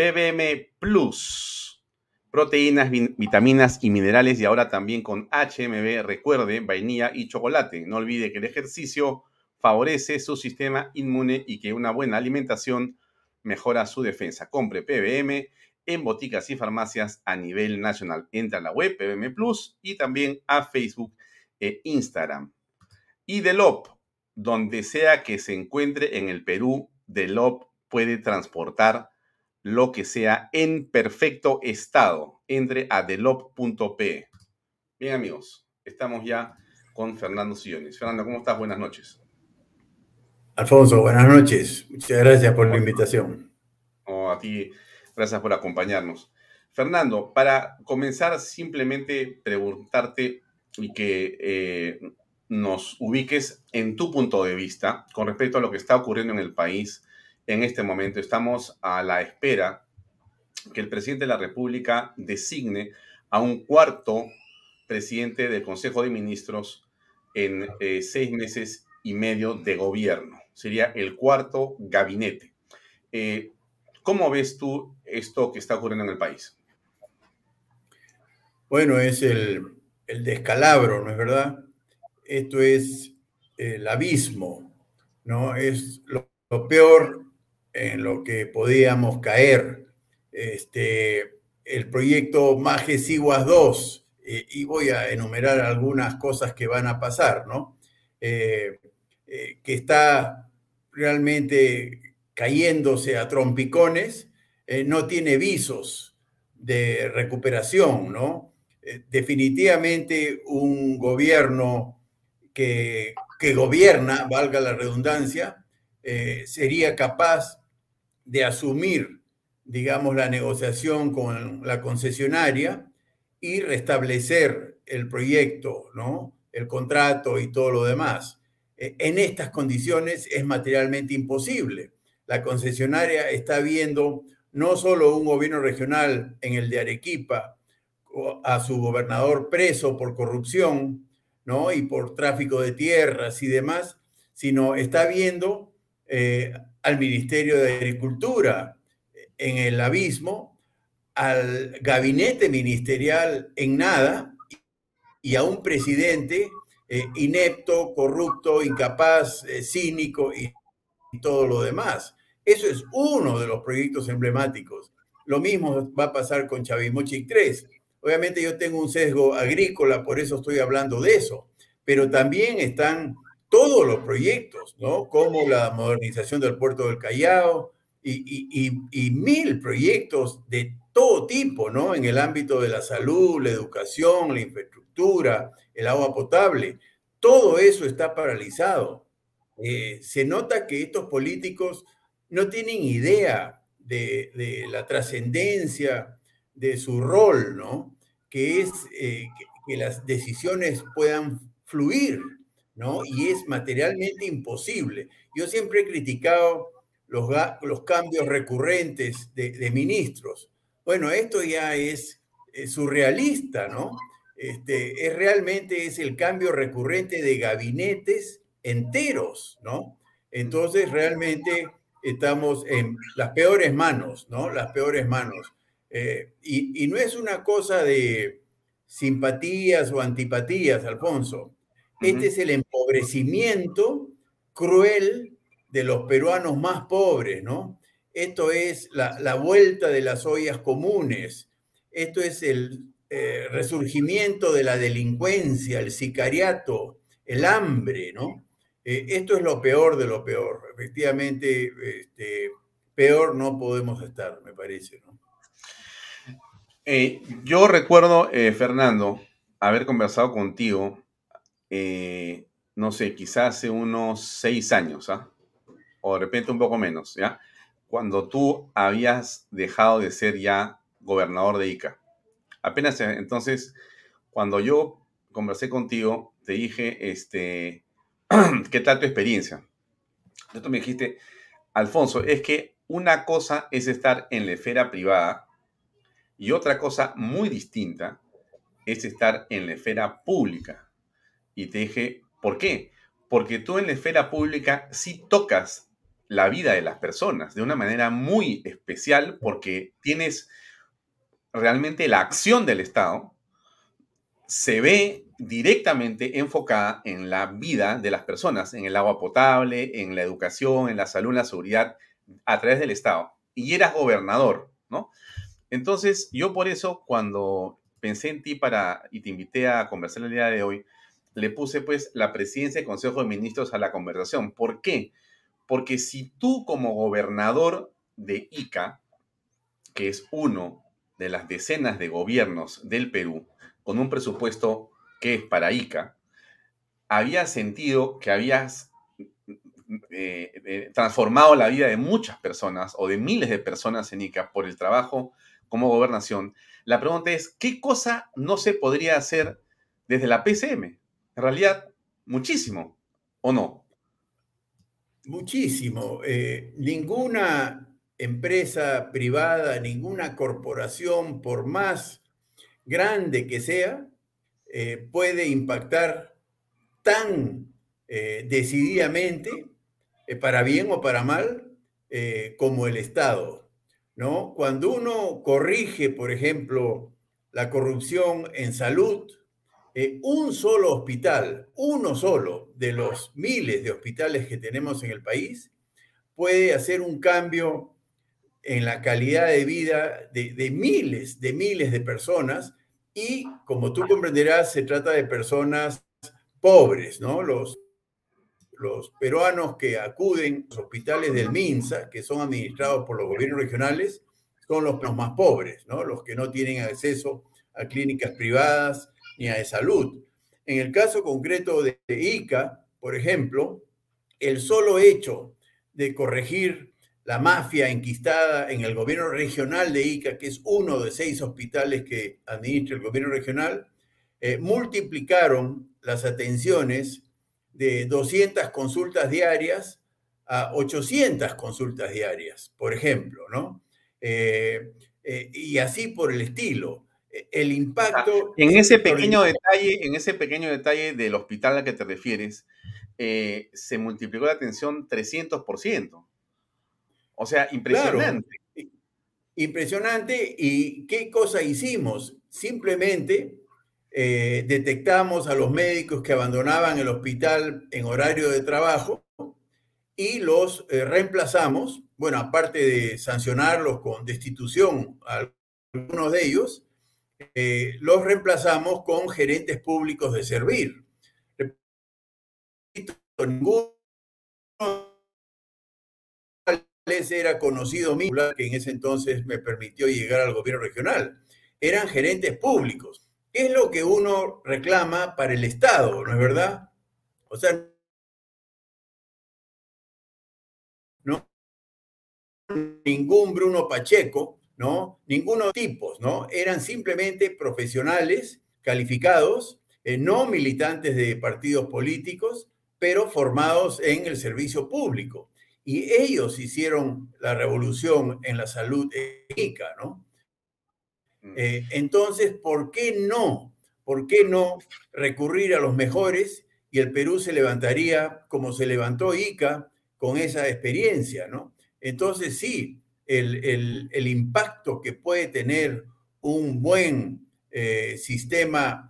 C: PBM Plus, proteínas, vitaminas y minerales y ahora también con HMB, recuerde, vainilla y chocolate. No olvide que el ejercicio favorece su sistema inmune y que una buena alimentación mejora su defensa. Compre PBM en boticas y farmacias a nivel nacional. Entra a la web PBM Plus y también a Facebook e Instagram. Y Delop, donde sea que se encuentre en el Perú, Delop puede transportar lo que sea en perfecto estado. Entre a delop.p. Bien amigos, estamos ya con Fernando Sillones. Fernando, ¿cómo estás? Buenas noches.
J: Alfonso, buenas noches. Muchas gracias por la invitación.
C: Oh, a ti, gracias por acompañarnos. Fernando, para comenzar, simplemente preguntarte y que eh, nos ubiques en tu punto de vista con respecto a lo que está ocurriendo en el país en este momento. Estamos a la espera que el presidente de la República designe a un cuarto presidente del Consejo de Ministros en eh, seis meses y medio de gobierno. Sería el cuarto gabinete. Eh, ¿Cómo ves tú esto que está ocurriendo en el país?
J: Bueno, es el, el descalabro, ¿no es verdad? esto es el abismo, ¿no? Es lo, peor en lo que podíamos caer. Este, el proyecto Majes Iguas 2, eh, y voy a enumerar algunas cosas que van a pasar, ¿no? Eh, eh, que está realmente cayéndose a trompicones, no tiene visos de recuperación, ¿no? definitivamente un gobierno que, gobierna, valga la redundancia, eh, sería capaz de asumir, digamos, la negociación con la concesionaria y restablecer el proyecto, ¿no? El contrato y todo lo demás. E, en estas condiciones es materialmente imposible. La concesionaria está viendo no solo un gobierno regional en el de Arequipa, a su gobernador preso por corrupción, ¿no? Y por tráfico de tierras y demás, sino está viendo eh, al Ministerio de Agricultura en el abismo, al gabinete ministerial en nada y a un presidente eh, inepto, corrupto, incapaz, eh, cínico y, todo lo demás. Eso es uno de los proyectos emblemáticos. Lo mismo va a pasar con Chavimochic 3 Obviamente yo tengo un sesgo agrícola, por eso estoy hablando de eso, pero también están todos los proyectos, ¿no? Como la modernización del puerto del Callao y, mil proyectos de todo tipo, ¿no? En el ámbito de la salud, la educación, la infraestructura, el agua potable. Todo eso está paralizado. Eh, se nota que estos políticos no tienen idea de, la trascendencia de su rol, ¿no? Que es eh, que las decisiones puedan fluir ¿no? Y es materialmente imposible. Yo siempre he criticado los, los cambios recurrentes de, ministros. Bueno, esto ya es, surrealista, ¿no? Este, es realmente es el cambio recurrente de gabinetes enteros, ¿no? Entonces, realmente estamos en las peores manos, ¿no? Las peores manos. Eh, y, y no es una cosa de simpatías o antipatías, Alfonso. Este es el empobrecimiento cruel de los peruanos más pobres, ¿no? Esto es la, vuelta de las ollas comunes, esto es el eh, resurgimiento de la delincuencia, el sicariato, el hambre, ¿no? Eh, esto es lo peor de lo peor. Efectivamente, este, peor no podemos estar, me parece, ¿no?
C: Eh, yo recuerdo, Fernando, haber conversado contigo eh, no sé, quizás hace unos seis años, ¿ah? o de repente un poco menos, ¿ya? Cuando tú habías dejado de ser ya gobernador de Ica. Apenas eh, entonces, cuando yo conversé contigo, te dije, este, ¿qué tal tu experiencia? Tú me dijiste, Alfonso, es que una cosa es estar en la esfera privada y otra cosa muy distinta es estar en la esfera pública. Y te dije, ¿por qué? Porque tú en la esfera pública sí tocas la vida de las personas de una manera muy especial porque tienes realmente la acción del Estado se ve directamente enfocada en la vida de las personas, en el agua potable, en la educación, en la salud, en la seguridad, a través del Estado. Y eras gobernador, ¿no? Entonces, yo por eso, cuando pensé en ti para y te invité a conversar el día de hoy, le puse pues la presidencia del Consejo de Ministros a la conversación. ¿Por qué? Porque si tú como gobernador de ICA, que es uno de las decenas de gobiernos del Perú, con un presupuesto que es para ICA, habías sentido que habías eh, eh, transformado la vida de muchas personas o de miles de personas en ICA por el trabajo como gobernación, la pregunta es, ¿qué cosa no se podría hacer desde la PCM? En realidad, muchísimo, ¿o no?
J: Muchísimo. Eh, ninguna empresa privada, ninguna corporación, por más grande que sea, eh, puede impactar tan eh, decididamente, para bien o para mal, como el Estado. ¿no? Cuando uno corrige, por ejemplo, la corrupción en salud, eh, un solo hospital, uno solo de los miles de hospitales que tenemos en el país, puede hacer un cambio en la calidad de vida de, miles, de miles de personas y, como tú comprenderás, se trata de personas pobres, ¿no? Los, los peruanos que acuden a los hospitales del MINSA, que son administrados por los gobiernos regionales, son los, los más pobres, ¿no? Los que no tienen acceso a clínicas privadas, de salud. En el caso concreto de ICA, por ejemplo, el solo hecho de corregir la mafia enquistada en el gobierno regional de Ica, que es uno de seis hospitales que administra el gobierno regional, eh, multiplicaron las atenciones de 200 consultas diarias a 800 consultas diarias, por ejemplo, ¿no? Eh, eh, y así por el estilo el impacto.
C: En ese pequeño detalle, en ese pequeño detalle del hospital al que te refieres, eh, se multiplicó la atención 300%. O sea, impresionante.
J: Impresionante. ¿Y qué cosa hicimos? Simplemente eh, detectamos a los médicos que abandonaban el hospital en horario de trabajo y los eh, reemplazamos, bueno, aparte de sancionarlos con destitución a algunos de ellos, eh, los reemplazamos con gerentes públicos de servir. ninguno era conocido mío, que en ese entonces me permitió llegar al gobierno regional. Eran gerentes públicos. ¿Qué es lo que uno reclama para el Estado, no es verdad? O sea, no ningún Bruno Pacheco, ¿no? Ninguno tipos, ¿no? Eran simplemente profesionales calificados, eh, no militantes de partidos políticos, pero formados en el servicio público. Y ellos hicieron la revolución en la salud ética, ¿no? Mm. Eh, entonces, ¿por qué no? ¿Por qué no recurrir a los mejores y el Perú se levantaría como se levantó ICA con esa experiencia, ¿no? Entonces, sí, el, impacto que puede tener un buen eh, sistema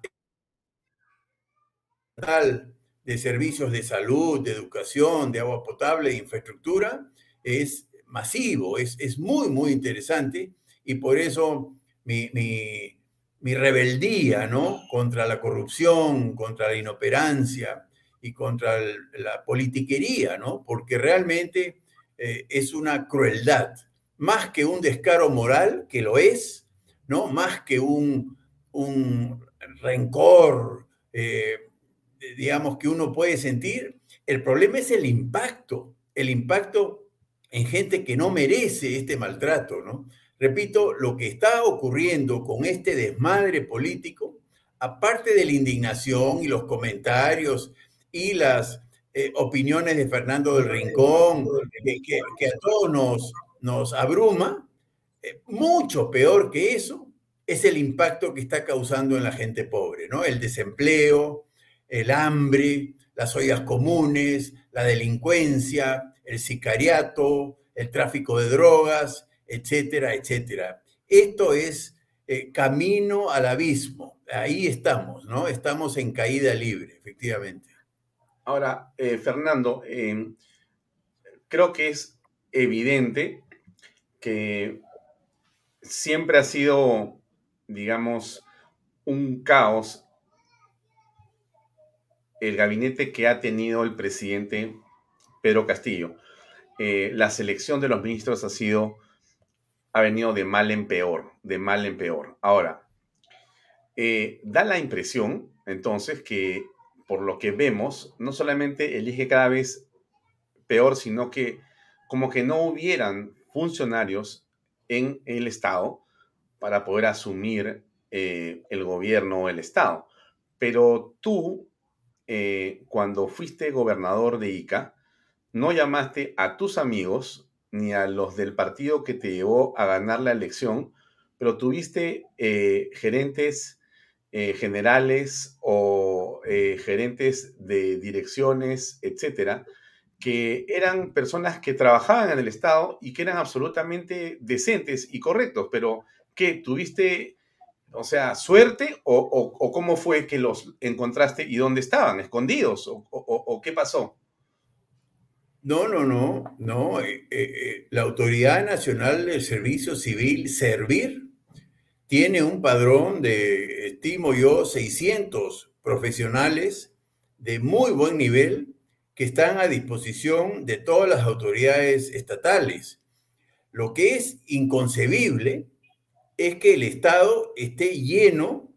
J: de servicios de salud, de educación, de agua potable, de infraestructura, es masivo, es, es muy, muy interesante y por eso mi, rebeldía ¿no? contra la corrupción, contra la inoperancia y contra la politiquería, ¿no? porque realmente eh, es una crueldad, más que un descaro moral, que lo es, ¿no? más que un, un rencor. Eh, digamos, que uno puede sentir, el problema es el impacto, el impacto en gente que no merece este maltrato, ¿no? Repito, lo que está ocurriendo con este desmadre político, aparte de la indignación y los comentarios y las eh, opiniones de Fernando del Rincón, que, a todos nos, nos abruma, eh, mucho peor que eso es el impacto que está causando en la gente pobre, ¿no? El desempleo, el hambre, las ollas comunes, la delincuencia, el sicariato, el tráfico de drogas, etcétera, etcétera. Esto es eh, camino al abismo. Ahí estamos, ¿no? Estamos en caída libre, efectivamente.
C: Ahora, eh, Fernando, creo que es evidente que siempre ha sido, digamos, un caos el gabinete que ha tenido el presidente Pedro Castillo. Eh, la selección de los ministros ha sido, ha venido de mal en peor, de mal en peor. Ahora, eh, da la impresión, entonces, que por lo que vemos, no solamente elige cada vez peor, sino que como que no hubieran funcionarios en el Estado para poder asumir eh, el gobierno o el Estado. Pero tú eh, cuando fuiste gobernador de Ica, no llamaste a tus amigos ni a los del partido que te llevó a ganar la elección, pero tuviste eh, gerentes generales o gerentes de direcciones, etcétera, que eran personas que trabajaban en el Estado y que eran absolutamente decentes y correctos, pero que tuviste o sea, suerte o, cómo fue que los encontraste y dónde estaban, escondidos o, qué pasó?
J: No, no, no, no. Eh, eh, eh, la Autoridad Nacional del Servicio Civil, Servir, tiene un padrón de, estimo yo, 600 profesionales de muy buen nivel que están a disposición de todas las autoridades estatales. Lo que es inconcebible es que el Estado esté lleno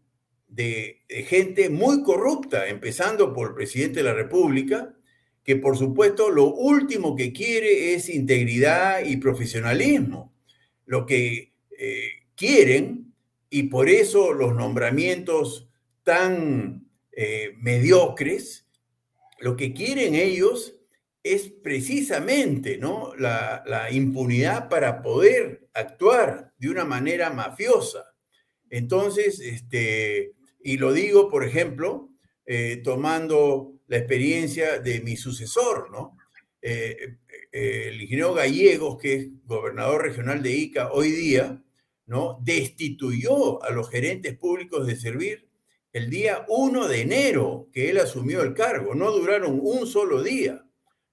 J: de, gente muy corrupta, empezando por el presidente de la República, que por supuesto lo último que quiere es integridad y profesionalismo. Lo que eh, quieren, y por eso los nombramientos tan eh, mediocres, lo que quieren ellos es precisamente ¿no? la, impunidad para poder actuar de una manera mafiosa. Entonces, este, y lo digo, por ejemplo, eh, tomando la experiencia de mi sucesor, ¿no? Eh, eh, el ingeniero Gallegos, que es gobernador regional de Ica hoy día, ¿no? Destituyó a los gerentes públicos de servir el día 1 de enero que él asumió el cargo. No duraron un solo día,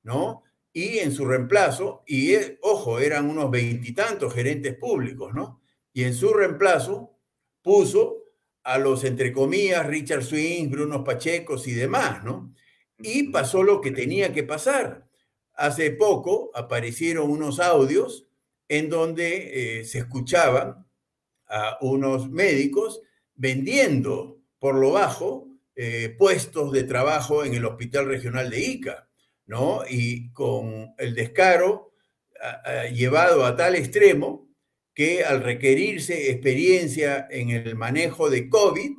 J: ¿no? y en su reemplazo, y ojo, eran unos veintitantos gerentes públicos, ¿no? Y en su reemplazo puso a los, entre comillas, Richard Swing, Bruno Pachecos y demás, ¿no? y pasó lo que tenía que pasar. Hace poco aparecieron unos audios en donde eh, se escuchaban a unos médicos vendiendo por lo bajo eh, puestos de trabajo en el Hospital Regional de Ica, ¿no? Y con el descaro llevado a tal extremo que al requerirse experiencia en el manejo de COVID,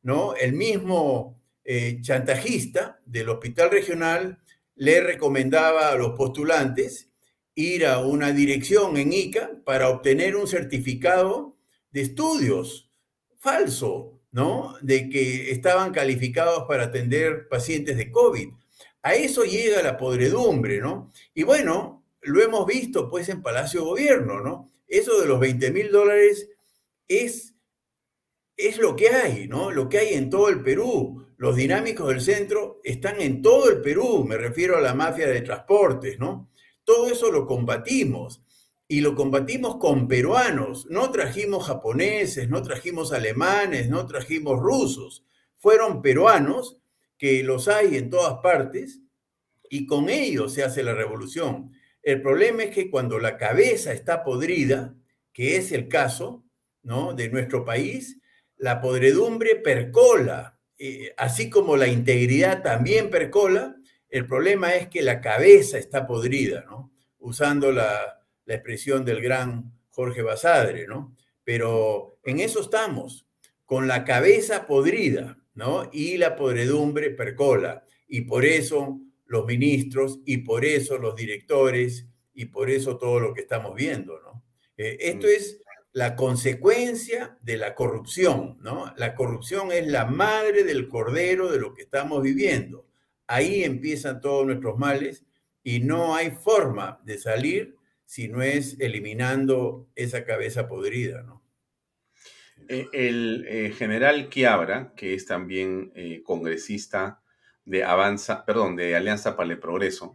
J: ¿no? El mismo eh, chantajista del hospital regional le recomendaba a los postulantes ir a una dirección en ICA para obtener un certificado de estudios falso, ¿no? De que estaban calificados para atender pacientes de COVID. A eso llega la podredumbre, ¿no? Y bueno, lo hemos visto pues en Palacio Gobierno, ¿no? Eso de los 20 mil dólares es, es lo que hay, ¿no? Lo que hay en todo el Perú. Los dinámicos del centro están en todo el Perú, me refiero a la mafia de transportes, ¿no? Todo eso lo combatimos y lo combatimos con peruanos. No trajimos japoneses, no trajimos alemanes, no trajimos rusos. Fueron peruanos, que los hay en todas partes, y con ellos se hace la revolución. El problema es que cuando la cabeza está podrida, que es el caso ¿no? de nuestro país, la podredumbre percola, eh, así como la integridad también percola, el problema es que la cabeza está podrida, ¿no? usando la, la expresión del gran Jorge Basadre, ¿no? Pero en eso estamos, con la cabeza podrida, ¿no? Y la podredumbre percola. Y por eso los ministros y por eso los directores y por eso todo lo que estamos viendo, ¿no? Eh, esto mm. es la consecuencia de la corrupción, ¿no? La corrupción es la madre del cordero de lo que estamos viviendo. Ahí empiezan todos nuestros males y no hay forma de salir si no es eliminando esa cabeza podrida, ¿no?
C: Eh, el eh, general Quiabra, que es también eh, congresista de Avanza, perdón, de Alianza para el Progreso,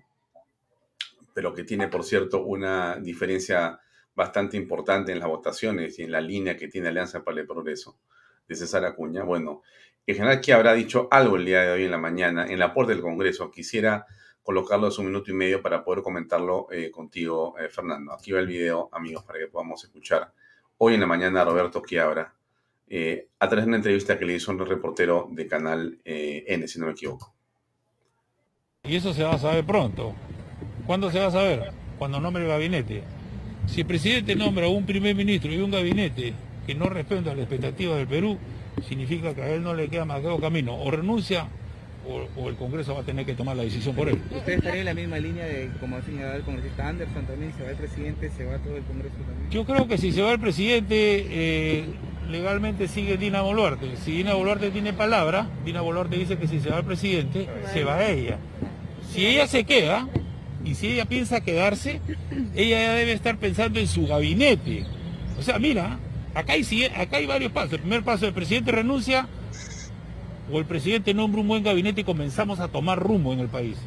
C: pero que tiene, por cierto, una diferencia bastante importante en las votaciones y en la línea que tiene Alianza para el Progreso de César Acuña. Bueno, el general Quiabra ha dicho algo el día de hoy en la mañana en la puerta del Congreso. Quisiera colocarlo en un minuto y medio para poder comentarlo eh, contigo, eh, Fernando. Aquí va el video, amigos, para que podamos escuchar hoy en la mañana a Roberto Quiabra eh, a través de una entrevista que le hizo un reportero de Canal N, si no me equivoco.
K: Y eso se va a saber pronto. ¿Cuándo se va a saber? Cuando nombre el gabinete. Si el presidente nombra un primer ministro y un gabinete que no responde a las expectativas del Perú, significa que a él no le queda más que dos caminos. O renuncia o, el Congreso va a tener que tomar la decisión por él.
L: ¿Usted estaría en la misma línea de, como ha señalado el congresista Anderson también, se va el presidente, se va todo el Congreso también?
K: Yo creo que si se va el presidente, eh, legalmente sigue Dina Boluarte. Si Dina Boluarte tiene palabra, Dina Boluarte dice que si se va el presidente, se va ella. Si ella se queda, y si ella piensa quedarse, ella ya debe estar pensando en su gabinete. O sea, mira, acá hay, acá hay varios pasos. El primer paso, el presidente renuncia, o el presidente nombra un buen gabinete y comenzamos a tomar rumbo en el país.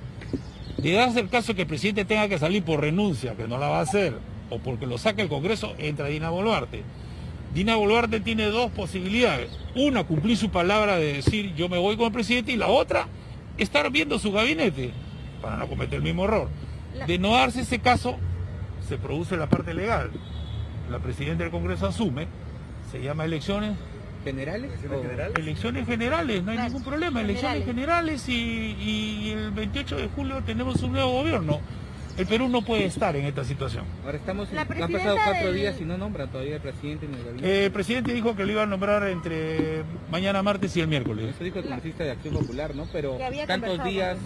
K: De darse el caso que el presidente tenga que salir por renuncia, que no la va a hacer, o porque lo saque el Congreso, entra Dina Boluarte. Dina Boluarte tiene dos posibilidades. Una, cumplir su palabra de decir yo me voy con el presidente y la otra, estar viendo su gabinete para no cometer el mismo error. De no darse ese caso, se produce la parte legal. La presidenta del Congreso asume, se llama elecciones,
L: ¿Generales?
K: Elecciones generales, no hay ningún problema. Elecciones generales y, y, el 28 de julio tenemos un nuevo gobierno. El Perú no puede estar en esta situación.
L: Ahora estamos, han pasado cuatro días y no nombra todavía el presidente ni el
K: gabinete. el presidente dijo que lo iba a nombrar entre mañana martes y el miércoles.
L: Eso dijo el congresista de Acción Popular, ¿no? Pero tantos días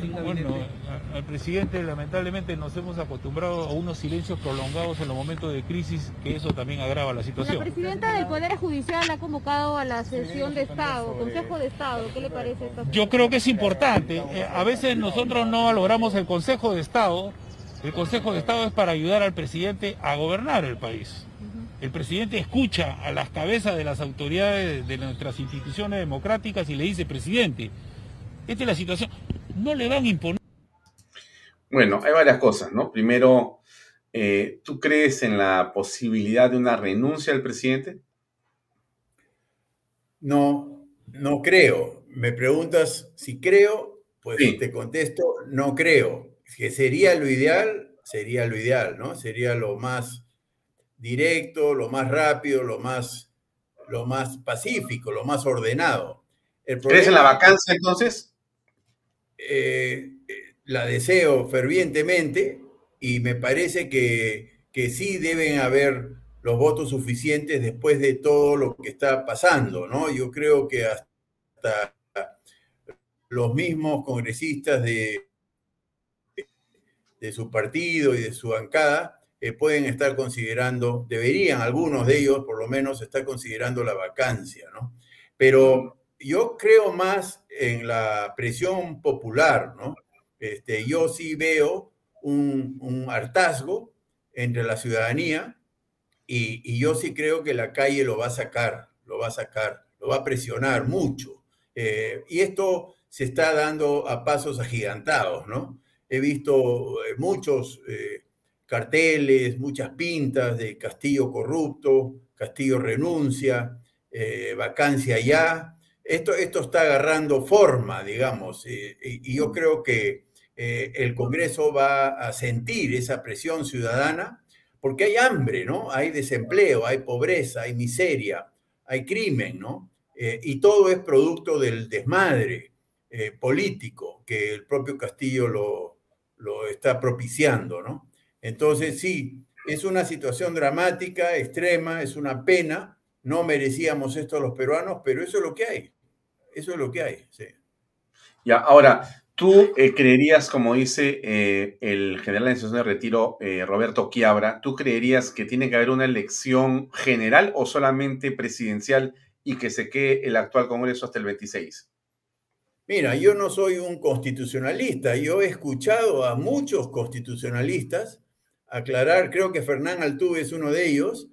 L: sin gabinete.
K: Bueno, al presidente lamentablemente nos hemos acostumbrado a unos silencios prolongados en los momentos de crisis, que eso también agrava la situación.
H: La presidenta del Poder Judicial ha convocado a la sesión de Estado, Consejo de Estado. ¿Qué le parece esto?
K: Yo creo que es importante. Eh, a veces nosotros no valoramos el Consejo de Estado el Consejo de Estado es para ayudar al presidente a gobernar el país. El presidente escucha a las cabezas de las autoridades de nuestras instituciones democráticas y le dice, presidente, esta es la situación, no le van a imponer.
C: Bueno, hay varias cosas, ¿no? Primero, eh, ¿tú crees en la posibilidad de una renuncia del presidente?
J: No, no creo. Me preguntas si creo, pues te contesto, no creo. Que sería lo ideal, sería lo ideal, ¿no? Sería lo más directo, lo más rápido, lo más, lo más pacífico, lo más ordenado.
C: ¿Crees en la vacancia entonces?
J: Eh, la deseo fervientemente y me parece que, que sí deben haber los votos suficientes después de todo lo que está pasando, ¿no? Yo creo que hasta los mismos congresistas de, de su partido y de su bancada eh, pueden estar considerando, deberían algunos de ellos por lo menos estar considerando la vacancia, ¿no? Pero yo creo más en la presión popular, ¿no? Este, yo sí veo un, un hartazgo entre la ciudadanía y, yo sí creo que la calle lo va a sacar, lo va a sacar, lo va a presionar mucho. Eh, y esto se está dando a pasos agigantados, ¿no? He visto eh, muchos eh, carteles, muchas pintas de Castillo corrupto, Castillo renuncia, vacancia ya. Esto, esto está agarrando forma, digamos, y yo creo que el Congreso va a sentir esa presión ciudadana porque hay hambre, ¿no? Hay desempleo, hay pobreza, hay miseria, hay crimen, ¿no? Eh, y todo es producto del desmadre eh, político que el propio Castillo lo, lo está propiciando, ¿no? Entonces, sí, es una situación dramática, extrema, es una pena, no merecíamos esto los peruanos, pero eso es lo que hay, eso es lo que hay, sí.
C: Ya, ahora, ¿Tú eh, creerías, como dice eh, el general de situación de retiro, eh, Roberto Quiabra, ¿tú creerías que tiene que haber una elección general o solamente presidencial y que se quede el actual Congreso hasta el 26?
J: Mira, yo no soy un constitucionalista. Yo he escuchado a muchos constitucionalistas aclarar, creo que Fernán Altuve es uno de ellos,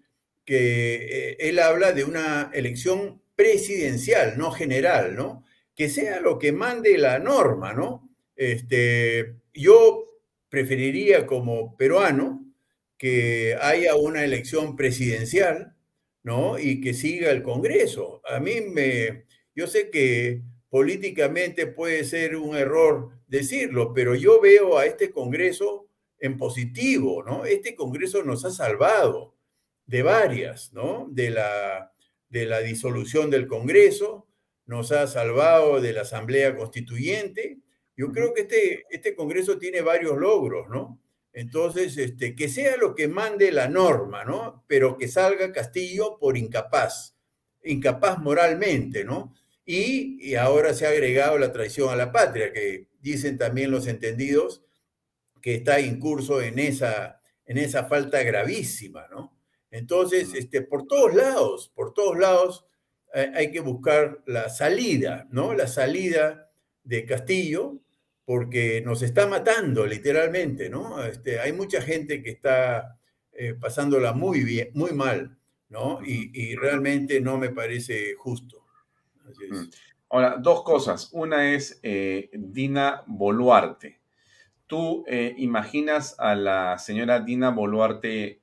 J: que él habla de una elección presidencial, no general, ¿no? que sea lo que mande la norma, ¿no? Este, yo preferiría como peruano que haya una elección presidencial, ¿no? Y que siga el Congreso. A mí me, yo sé que políticamente puede ser un error decirlo, pero yo veo a este Congreso en positivo, ¿no? Este Congreso nos ha salvado de varias, ¿no? De la, de la disolución del Congreso, nos ha salvado de la Asamblea Constituyente. Yo creo que este, este Congreso tiene varios logros, ¿no? Entonces, este, que sea lo que mande la norma, ¿no? Pero que salga Castillo por incapaz, incapaz moralmente, ¿no? Y, y ahora se ha agregado la traición a la patria, que dicen también los entendidos que está incurso en esa, en esa falta gravísima, ¿no? Entonces, este, por todos lados, por todos lados, hay que buscar la salida, ¿no? La salida de Castillo, porque nos está matando literalmente, ¿no? Este, hay mucha gente que está eh, pasándola muy bien, muy mal, ¿no? Y, realmente no me parece justo.
C: Mm. Ahora, dos cosas. Una es eh, Dina Boluarte. ¿Tú eh, imaginas a la señora Dina Boluarte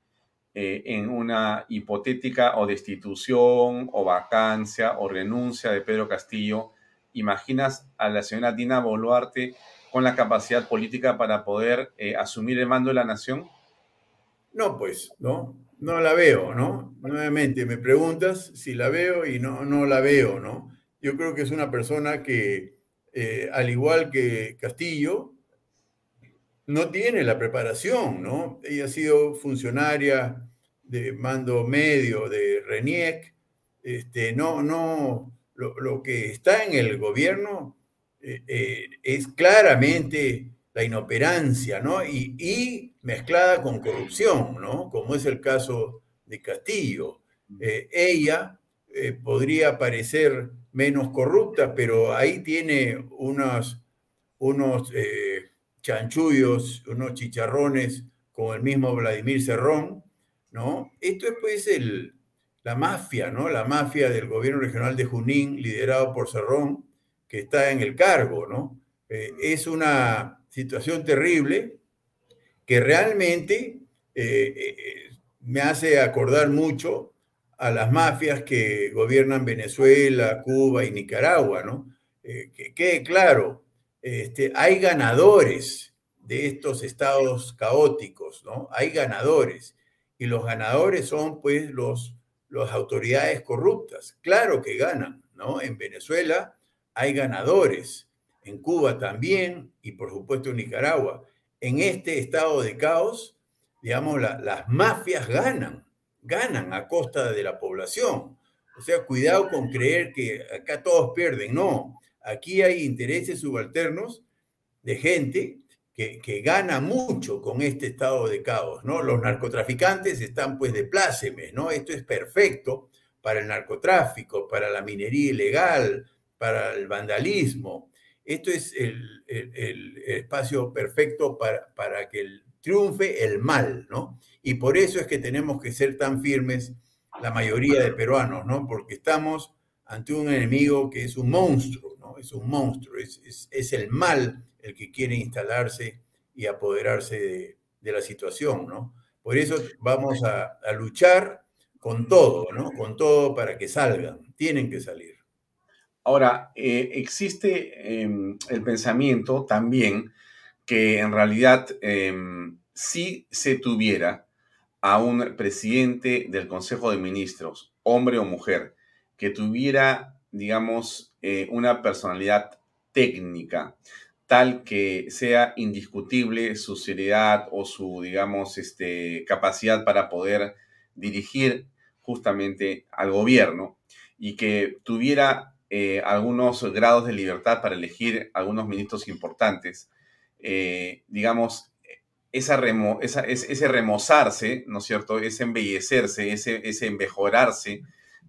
C: eh, en una hipotética o destitución o vacancia o renuncia de Pedro Castillo, ¿imaginas a la señora Dina Boluarte con la capacidad política para poder asumir el mando de la nación?
J: No, pues, no, no la veo, ¿no? Nuevamente me preguntas si la veo y no, no la veo, ¿no? Yo creo que es una persona que, eh, al igual que Castillo, no tiene la preparación, ¿no? Ella ha sido funcionaria de mando medio de RENIEC, este, no, no, lo, que está en el gobierno eh, eh, es claramente la inoperancia, ¿no? Y, mezclada con corrupción, ¿no? Como es el caso de Castillo. Ella podría parecer menos corrupta, pero ahí tiene unos, unos chanchullos, unos chicharrones con el mismo Vladimir Cerrón, ¿no? Esto es pues el, la mafia, ¿no? La mafia del gobierno regional de Junín, liderado por Cerrón, que está en el cargo, ¿no? Eh, es una situación terrible que realmente eh, eh, me hace acordar mucho a las mafias que gobiernan Venezuela, Cuba y Nicaragua, ¿no? que quede claro, Este, hay ganadores de estos estados caóticos, ¿no? Hay ganadores. Y los ganadores son, pues, los, las autoridades corruptas. Claro que ganan, ¿no? En Venezuela hay ganadores, en Cuba también, y por supuesto en Nicaragua. En este estado de caos, digamos, las mafias ganan, ganan a costa de la población. O sea, cuidado con creer que acá todos pierden. No, aquí hay intereses subalternos de gente que, que, gana mucho con este estado de caos, ¿no? Los narcotraficantes están pues de plácemes, ¿no? Esto es perfecto para el narcotráfico, para la minería ilegal, para el vandalismo. Esto es el, el, el espacio perfecto para, para que el, triunfe el mal, ¿no? Y por eso es que tenemos que ser tan firmes la mayoría de peruanos, ¿no? Porque estamos ante un enemigo que es un monstruo, ¿no? Es un monstruo, es, es, el mal el que quiere instalarse y apoderarse de, la situación, ¿no? Por eso vamos a, luchar con todo, ¿no? Con todo para que salgan, tienen que salir.
C: Ahora, eh, existe eh, el pensamiento también que en realidad eh, si se tuviera a un presidente del Consejo de Ministros, hombre o mujer, que tuviera, digamos, eh, una personalidad técnica tal que sea indiscutible su seriedad o su, digamos, este, capacidad para poder dirigir justamente al gobierno y que tuviera eh, algunos grados de libertad para elegir algunos ministros importantes, eh, digamos, esa remo, esa, ese remozarse, ¿no es cierto? Ese embellecerse, ese, ese embejorarse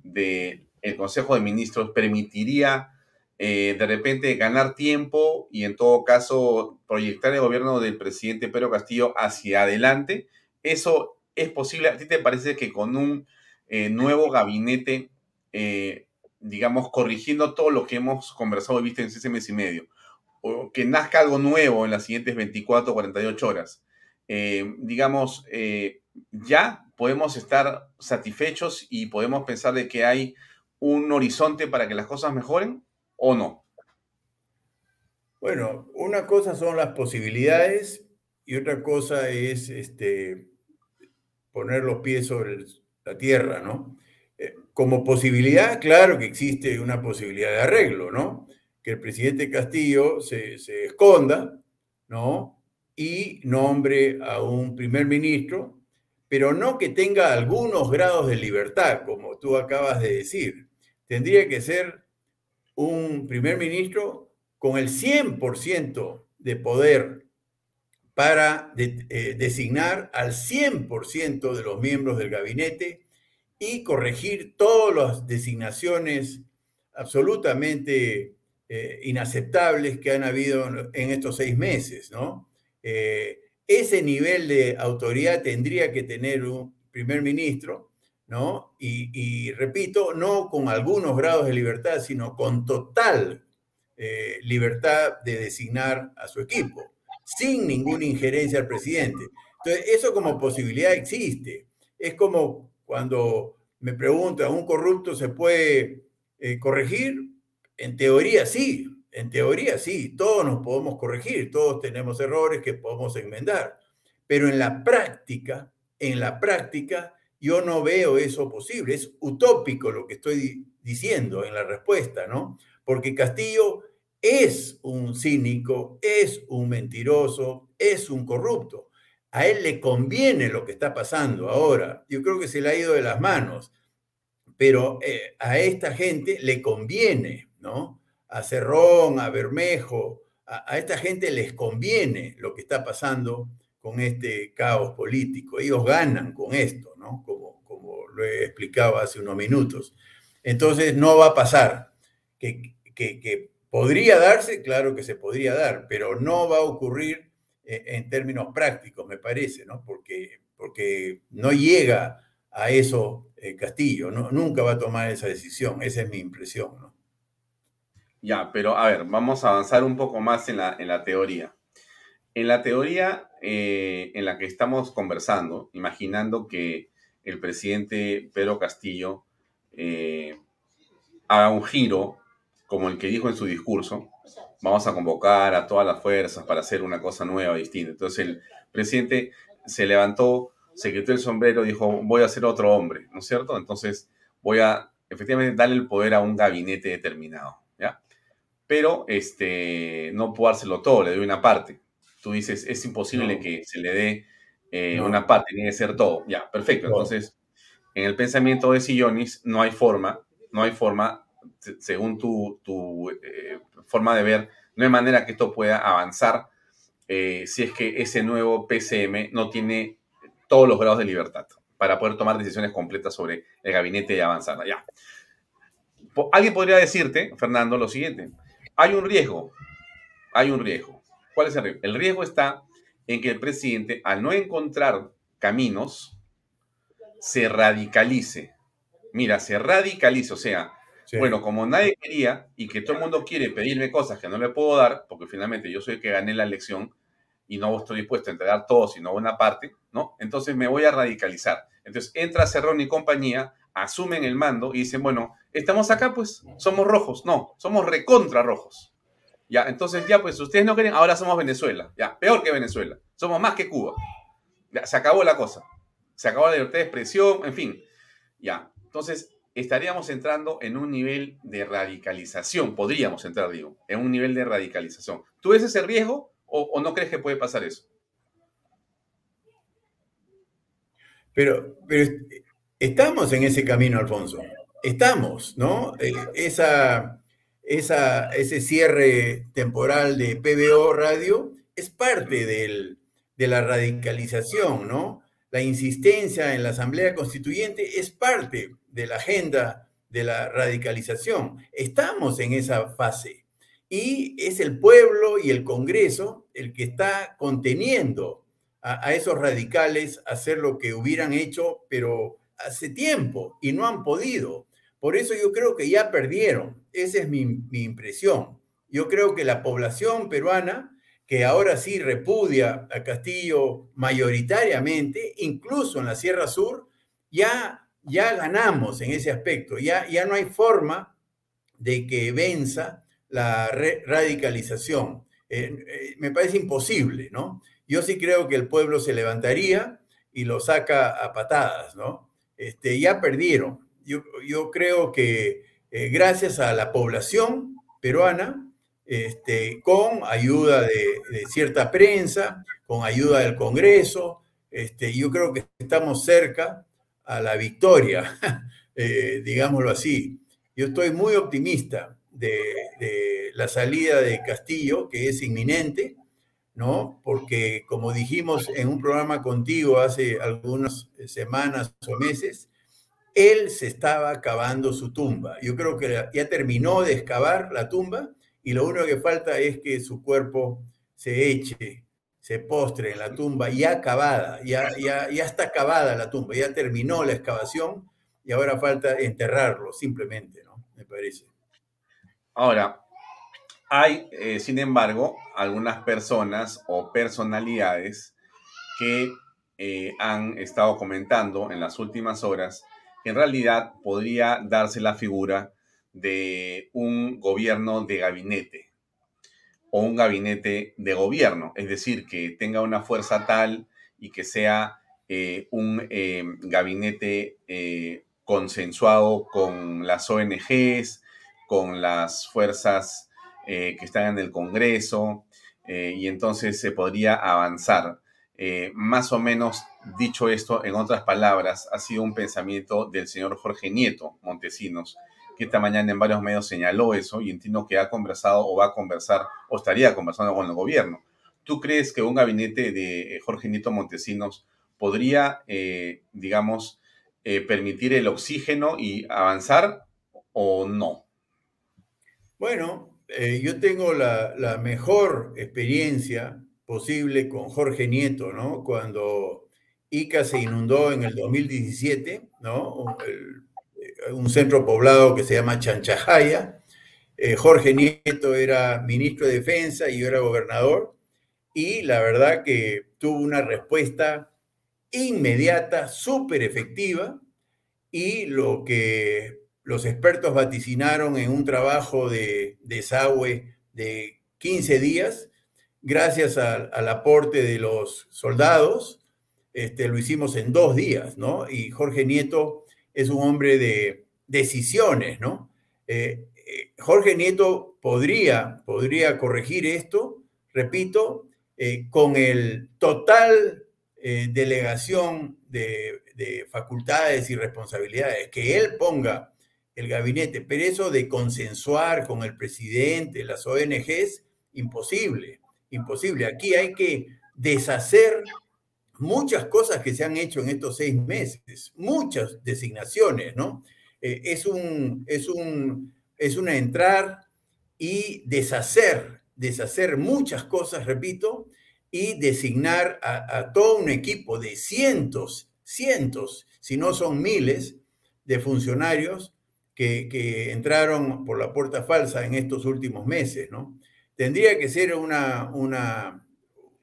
C: del Consejo de Ministros permitiría eh, de repente ganar tiempo y en todo caso proyectar el gobierno del presidente Pedro Castillo hacia adelante. ¿Eso es posible? ¿A ti te parece que con un eh, nuevo gabinete, eh, digamos, corrigiendo todo lo que hemos conversado y visto en ese mes y medio, o que nazca algo nuevo en las siguientes 24 o 48 horas, eh, digamos, eh, ya podemos estar satisfechos y podemos pensar de que hay un horizonte para que las cosas mejoren o no?
J: Bueno, una cosa son las posibilidades y otra cosa es este, poner los pies sobre la tierra, ¿no? Eh, como posibilidad, claro que existe una posibilidad de arreglo, ¿no? Que el presidente Castillo se, se esconda, ¿no? Y nombre a un primer ministro, pero no que tenga algunos grados de libertad, como tú acabas de decir. Tendría que ser un primer ministro con el 100% de poder para eh, designar al 100% de los miembros del gabinete y corregir todas las designaciones absolutamente eh, inaceptables que han habido en estos seis meses, ¿no? Eh, ese nivel de autoridad tendría que tener un primer ministro, ¿no? Y, repito, no con algunos grados de libertad, sino con total eh, libertad de designar a su equipo, sin ninguna injerencia al presidente. Entonces, eso como posibilidad existe. Es como cuando me preguntan, ¿un corrupto se puede eh, corregir? En teoría sí, en teoría sí, todos nos podemos corregir, todos tenemos errores que podemos enmendar, pero en la práctica, en la práctica, yo no veo eso posible. Es utópico lo que estoy diciendo en la respuesta, ¿no? Porque Castillo es un cínico, es un mentiroso, es un corrupto. A él le conviene lo que está pasando ahora. Yo creo que se le ha ido de las manos, pero eh, a esta gente le conviene, ¿no? A Cerrón, a Bermejo, a, esta gente les conviene lo que está pasando con este caos político. Ellos ganan con esto, ¿no? Como, como lo he explicado hace unos minutos. Entonces no va a pasar. Que, que, podría darse, claro que se podría dar, pero no va a ocurrir eh, en términos prácticos, me parece, ¿no? Porque, porque no llega a eso eh, Castillo, nunca va a tomar esa decisión, esa es mi impresión, ¿no?
C: Ya, pero a ver, vamos a avanzar un poco más en la, en la teoría. En la teoría eh, en la que estamos conversando, imaginando que el presidente Pedro Castillo eh, haga un giro como el que dijo en su discurso, vamos a convocar a todas las fuerzas para hacer una cosa nueva, distinta. Entonces el presidente se levantó, se quitó el sombrero, dijo, voy a ser otro hombre, ¿no es cierto? Entonces voy a efectivamente darle el poder a un gabinete determinado, ¿ya? Pero este, no puedo dárselo todo, le doy una parte. Tú dices, es imposible que se le dé eh, una parte, tiene que ser todo. Ya, perfecto. Entonces, en el pensamiento de Sillonis no hay forma, no hay forma, según tu, tu eh, forma de ver, no hay manera que esto pueda avanzar eh, si es que ese nuevo PCM no tiene todos los grados de libertad para poder tomar decisiones completas sobre el gabinete y avanzar. Ya. Alguien podría decirte, Fernando, lo siguiente. Hay un riesgo. Hay un riesgo. ¿Cuál es el riesgo? El riesgo está en que el presidente, al no encontrar caminos, se radicalice. Mira, se radicalice. O sea, bueno, como nadie quería y que todo el mundo quiere pedirme cosas que no le puedo dar, porque finalmente yo soy el que gané la elección y no estoy dispuesto a entregar todo, sino una parte, ¿no? Entonces me voy a radicalizar. Entonces entra Cerrón y compañía, asumen el mando y dicen, bueno, estamos acá, pues somos rojos. No, somos recontra rojos. Ya, entonces ya, pues ustedes no quieren, ahora somos Venezuela. Ya, peor que Venezuela. Somos más que Cuba. Ya, se acabó la cosa. Se acabó la libertad de expresión, en fin. Ya, entonces estaríamos entrando en un nivel de radicalización, podríamos entrar, digo, en un nivel de radicalización. ¿Tú ves ese riesgo o, no crees que puede pasar eso?
J: Pero, estamos en ese camino, Alfonso. Estamos, ¿no? Eh, esa, esa, ese cierre temporal de PBO Radio es parte de la radicalización, ¿no? La insistencia en la Asamblea Constituyente es parte de la agenda de la radicalización. Estamos en esa fase y es el pueblo y el Congreso el que está conteniendo a, esos radicales a hacer lo que hubieran hecho, pero hace tiempo y no han podido. Por eso yo creo que ya perdieron. Esa es mi, mi impresión. Yo creo que la población peruana, que ahora sí repudia a Castillo mayoritariamente, incluso en la Sierra Sur, ya ya ganamos en ese aspecto, ya, ya no hay forma de que venza la radicalización. Eh, eh, me parece imposible, ¿no? Yo sí creo que el pueblo se levantaría y lo saca a patadas, ¿no? Este, ya perdieron. Yo, yo creo que eh, gracias a la población peruana, este, con ayuda de, cierta prensa, con ayuda del Congreso, este, yo creo que estamos cerca a la victoria, eh, digámoslo así. Yo estoy muy optimista de, la salida de Castillo, que es inminente, ¿no? Porque como dijimos en un programa contigo hace algunas semanas o meses, él se estaba acabando su tumba. Yo creo que ya terminó de excavar la tumba y lo único que falta es que su cuerpo se eche se postre en la tumba ya acabada, ya, ya, ya está acabada la tumba, ya terminó la excavación y ahora falta enterrarlo, simplemente, ¿no? Me parece.
C: Ahora, hay, eh, sin embargo, algunas personas o personalidades que eh, han estado comentando en las últimas horas que en realidad podría darse la figura de un gobierno de gabinete o un gabinete de gobierno, es decir, que tenga una fuerza tal y que sea eh, un eh, gabinete eh, consensuado con las ONGs, con las fuerzas que están en el Congreso, y entonces se podría avanzar. más o menos dicho esto, en otras palabras, ha sido un pensamiento del señor Jorge Nieto Montesinos, que esta mañana en varios medios señaló eso y entiendo que ha conversado o va a conversar o estaría conversando con el gobierno. ¿Tú crees que un gabinete de Jorge Nieto Montesinos podría, eh, digamos, eh, permitir el oxígeno y avanzar o no?
J: Bueno, eh, yo tengo la, mejor experiencia posible con Jorge Nieto, ¿no? Cuando Ica se inundó en el 2017, ¿no? El un centro poblado que se llama Chanchajaya. Eh, Jorge Nieto era ministro de Defensa y yo era gobernador. Y la verdad que tuvo una respuesta inmediata, súper efectiva. Y lo que los expertos vaticinaron en un trabajo de desagüe de 15 días, gracias al aporte de los soldados, este, lo hicimos en dos días, ¿no? Y Jorge Nieto es un hombre de decisiones, ¿no? Eh, eh, Jorge Nieto podría, podría corregir esto, repito, eh, con el total delegación de, de, facultades y responsabilidades, que él ponga el gabinete, pero eso de consensuar con el presidente, las ONGs, imposible, imposible. Aquí hay que deshacer muchas cosas que se han hecho en estos seis meses, muchas designaciones, ¿no? Eh, es, un, es, un, es una entrar y deshacer, deshacer muchas cosas, repito, y designar a, todo un equipo de cientos, cientos, si no son miles, de funcionarios que, entraron por la puerta falsa en estos últimos meses. Tendría que ser una, una,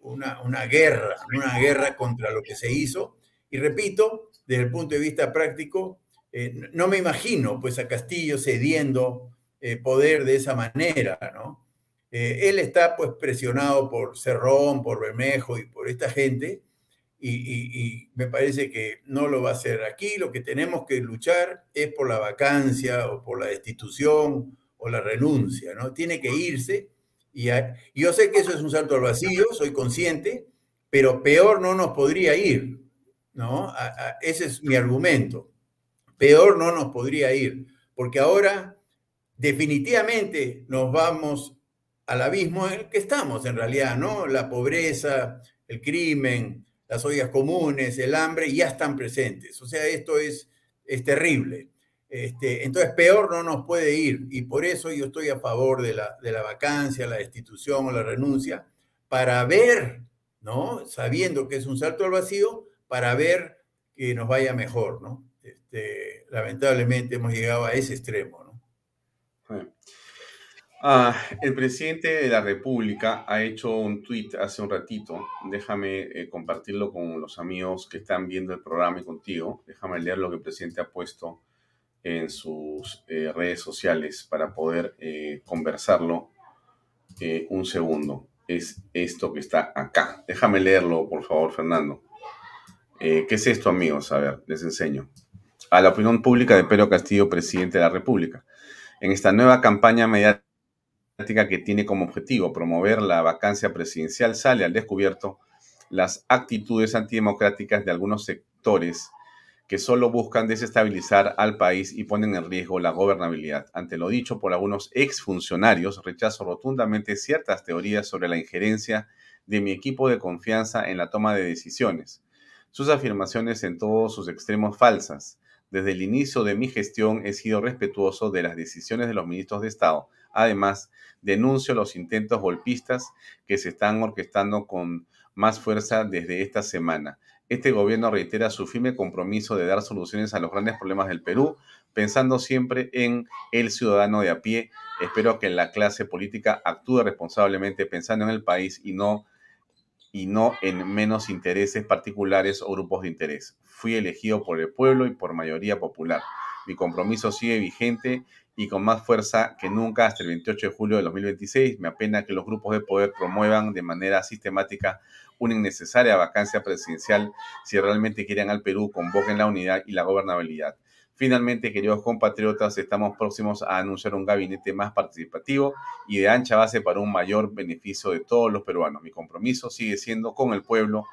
J: una, guerra, una guerra contra lo que se hizo. Y repito, desde el punto de vista práctico, eh, no me imagino pues a Castillo cediendo eh, poder de esa manera, ¿no? Eh, él está pues presionado por Cerrón, por Bermejo y por esta gente, y, me parece que no lo va a hacer. Aquí lo que tenemos que luchar es por la vacancia o por la destitución o la renuncia, ¿no? Tiene que irse y yo sé que eso es un salto al vacío, soy consciente, pero peor no nos podría ir, ¿no? ese es mi argumento. Peor no nos podría ir, porque ahora definitivamente nos vamos al abismo en el que estamos en realidad, ¿no? La pobreza, el crimen, las ollas comunes, el hambre ya están presentes. O sea, esto es, es terrible. Este, entonces, peor no nos puede ir y por eso yo estoy a favor de la, de la vacancia, la destitución o la renuncia, para ver, ¿no? Sabiendo que es un salto al vacío, para ver que nos vaya mejor, ¿no? Este, lamentablemente hemos llegado a ese extremo, ¿no?
C: Ah, el presidente de la República ha hecho un tuit hace un ratito. Déjame eh, compartirlo con los amigos que están viendo el programa y contigo. Déjame leer lo que el presidente ha puesto en sus eh, redes sociales para poder eh, conversarlo un segundo. Es esto que está acá. Déjame leerlo, por favor, Fernando. ¿Qué es esto, amigos? A ver, les enseño. A la opinión pública de Pedro Castillo, presidente de la República. En esta nueva campaña mediática que tiene como objetivo promover la vacancia presidencial, sale al descubierto las actitudes antidemocráticas de algunos sectores que solo buscan desestabilizar al país y ponen en riesgo la gobernabilidad. Ante lo dicho por algunos exfuncionarios, rechazo rotundamente ciertas teorías sobre la injerencia de mi equipo de confianza en la toma de decisiones. Sus afirmaciones en todos sus extremos falsas. Desde el inicio de mi gestión he sido respetuoso de las decisiones de los ministros de Estado. Además, denuncio los intentos golpistas que se están orquestando con más fuerza desde esta semana. Este gobierno reitera su firme compromiso de dar soluciones a los grandes problemas del Perú, pensando siempre en el ciudadano de a pie. Espero que la clase política actúe responsablemente pensando en el país y no, y no en menos intereses particulares o grupos de interés. Fui elegido por el pueblo y por mayoría popular. Mi compromiso sigue vigente y con más fuerza que nunca hasta el 28 de julio de 2026. Me apena que los grupos de poder promuevan de manera sistemática una innecesaria vacancia presidencial. Si realmente quieren al Perú, convoquen la unidad y la gobernabilidad. Finalmente, queridos compatriotas, estamos próximos a anunciar un gabinete más participativo y de ancha base para un mayor beneficio de todos los peruanos. Mi compromiso sigue siendo con el pueblo.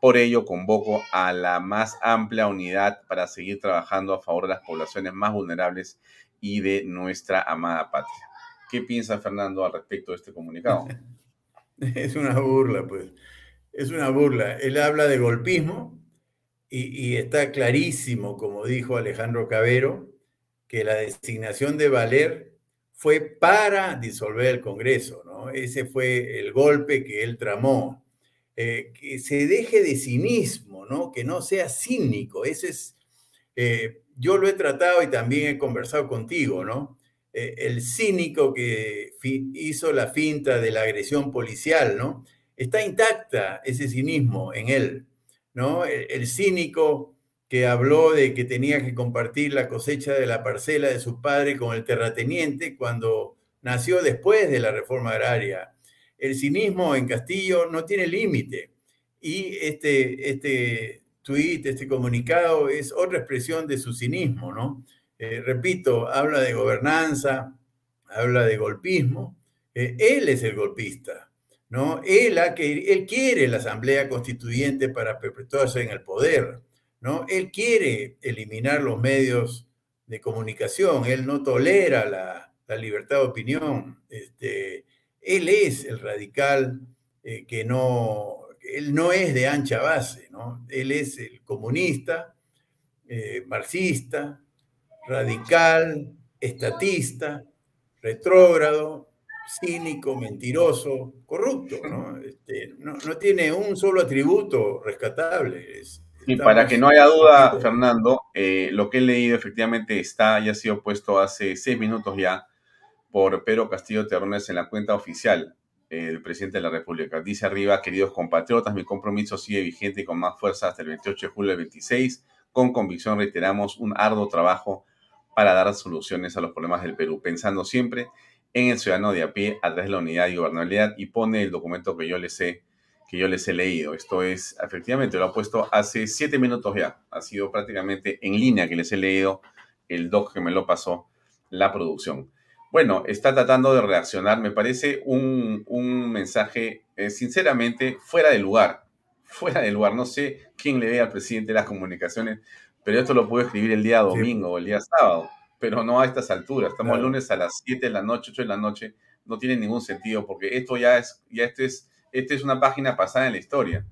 C: Por ello, convoco a la más amplia unidad para seguir trabajando a favor de las poblaciones más vulnerables y de nuestra amada patria. ¿Qué piensa Fernando al respecto de este comunicado?
J: Es una burla, pues. Es una burla. Él habla de golpismo y, está clarísimo, como dijo Alejandro Cabero, que la designación de Valer fue para disolver el Congreso, ¿no? Ese fue el golpe que él tramó. Eh, que se deje de cinismo, ¿no? Que no sea cínico. Ese es, eh, yo lo he tratado y también he conversado contigo, ¿no? Eh, el cínico que hizo la finta de la agresión policial, ¿no? Está intacta ese cinismo en él, ¿no? El, cínico que habló de que tenía que compartir la cosecha de la parcela de su padre con el terrateniente cuando nació después de la reforma agraria. El cinismo en Castillo no tiene límite y este, este tuit, este comunicado es otra expresión de su cinismo, ¿no? Eh, repito, habla de gobernanza, habla de golpismo. Eh, él es el golpista, ¿no? Él, que, él quiere la Asamblea Constituyente para perpetuarse en el poder. ¿no? Él quiere eliminar los medios de comunicación, él no tolera la, libertad de opinión. Este, él es el radical eh, que no, él no es de ancha base, ¿no? Él es el comunista, eh, marxista, radical, estatista, retrógrado, cínico, mentiroso, corrupto, ¿no? Este, no, no tiene un solo atributo rescatable. Es,
C: y para que no haya duda, Fernando, eh, lo que he leído efectivamente está y ha sido puesto hace seis minutos ya por Pedro Castillo Terrones en la cuenta oficial del presidente de la República. Dice arriba, queridos compatriotas, mi compromiso sigue vigente y con más fuerza hasta el 28 de julio del 26. Con convicción reiteramos un arduo trabajo para dar soluciones a los problemas del Perú, pensando siempre en el ciudadano de a pie a través de la unidad y gobernabilidad y pone el documento que yo les he que yo les he leído. Esto es, efectivamente, lo ha puesto hace siete minutos ya. Ha sido prácticamente en línea que les he leído el doc que me lo pasó la producción. Bueno, está tratando de reaccionar. Me parece un, mensaje, eh, sinceramente, fuera de lugar. Fuera de lugar. No sé quién le ve al presidente de las comunicaciones, pero esto lo puedo escribir el día domingo o el día sábado, pero no a estas alturas. Estamos lunes a las 7 de la noche, 8 de la noche. No tiene ningún sentido porque esto ya es, ya esto es es una página pasada en la historia.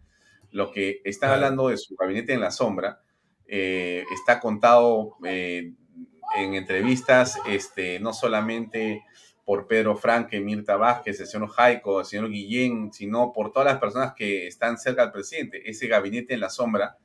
C: Lo que está hablando de su gabinete en la sombra eh, está contado eh, en entrevistas, este, no solamente por Pedro Franque, Mirta Vázquez, el señor Jaico, el señor Guillén, sino por todas las personas que están cerca del presidente. Ese gabinete en la sombra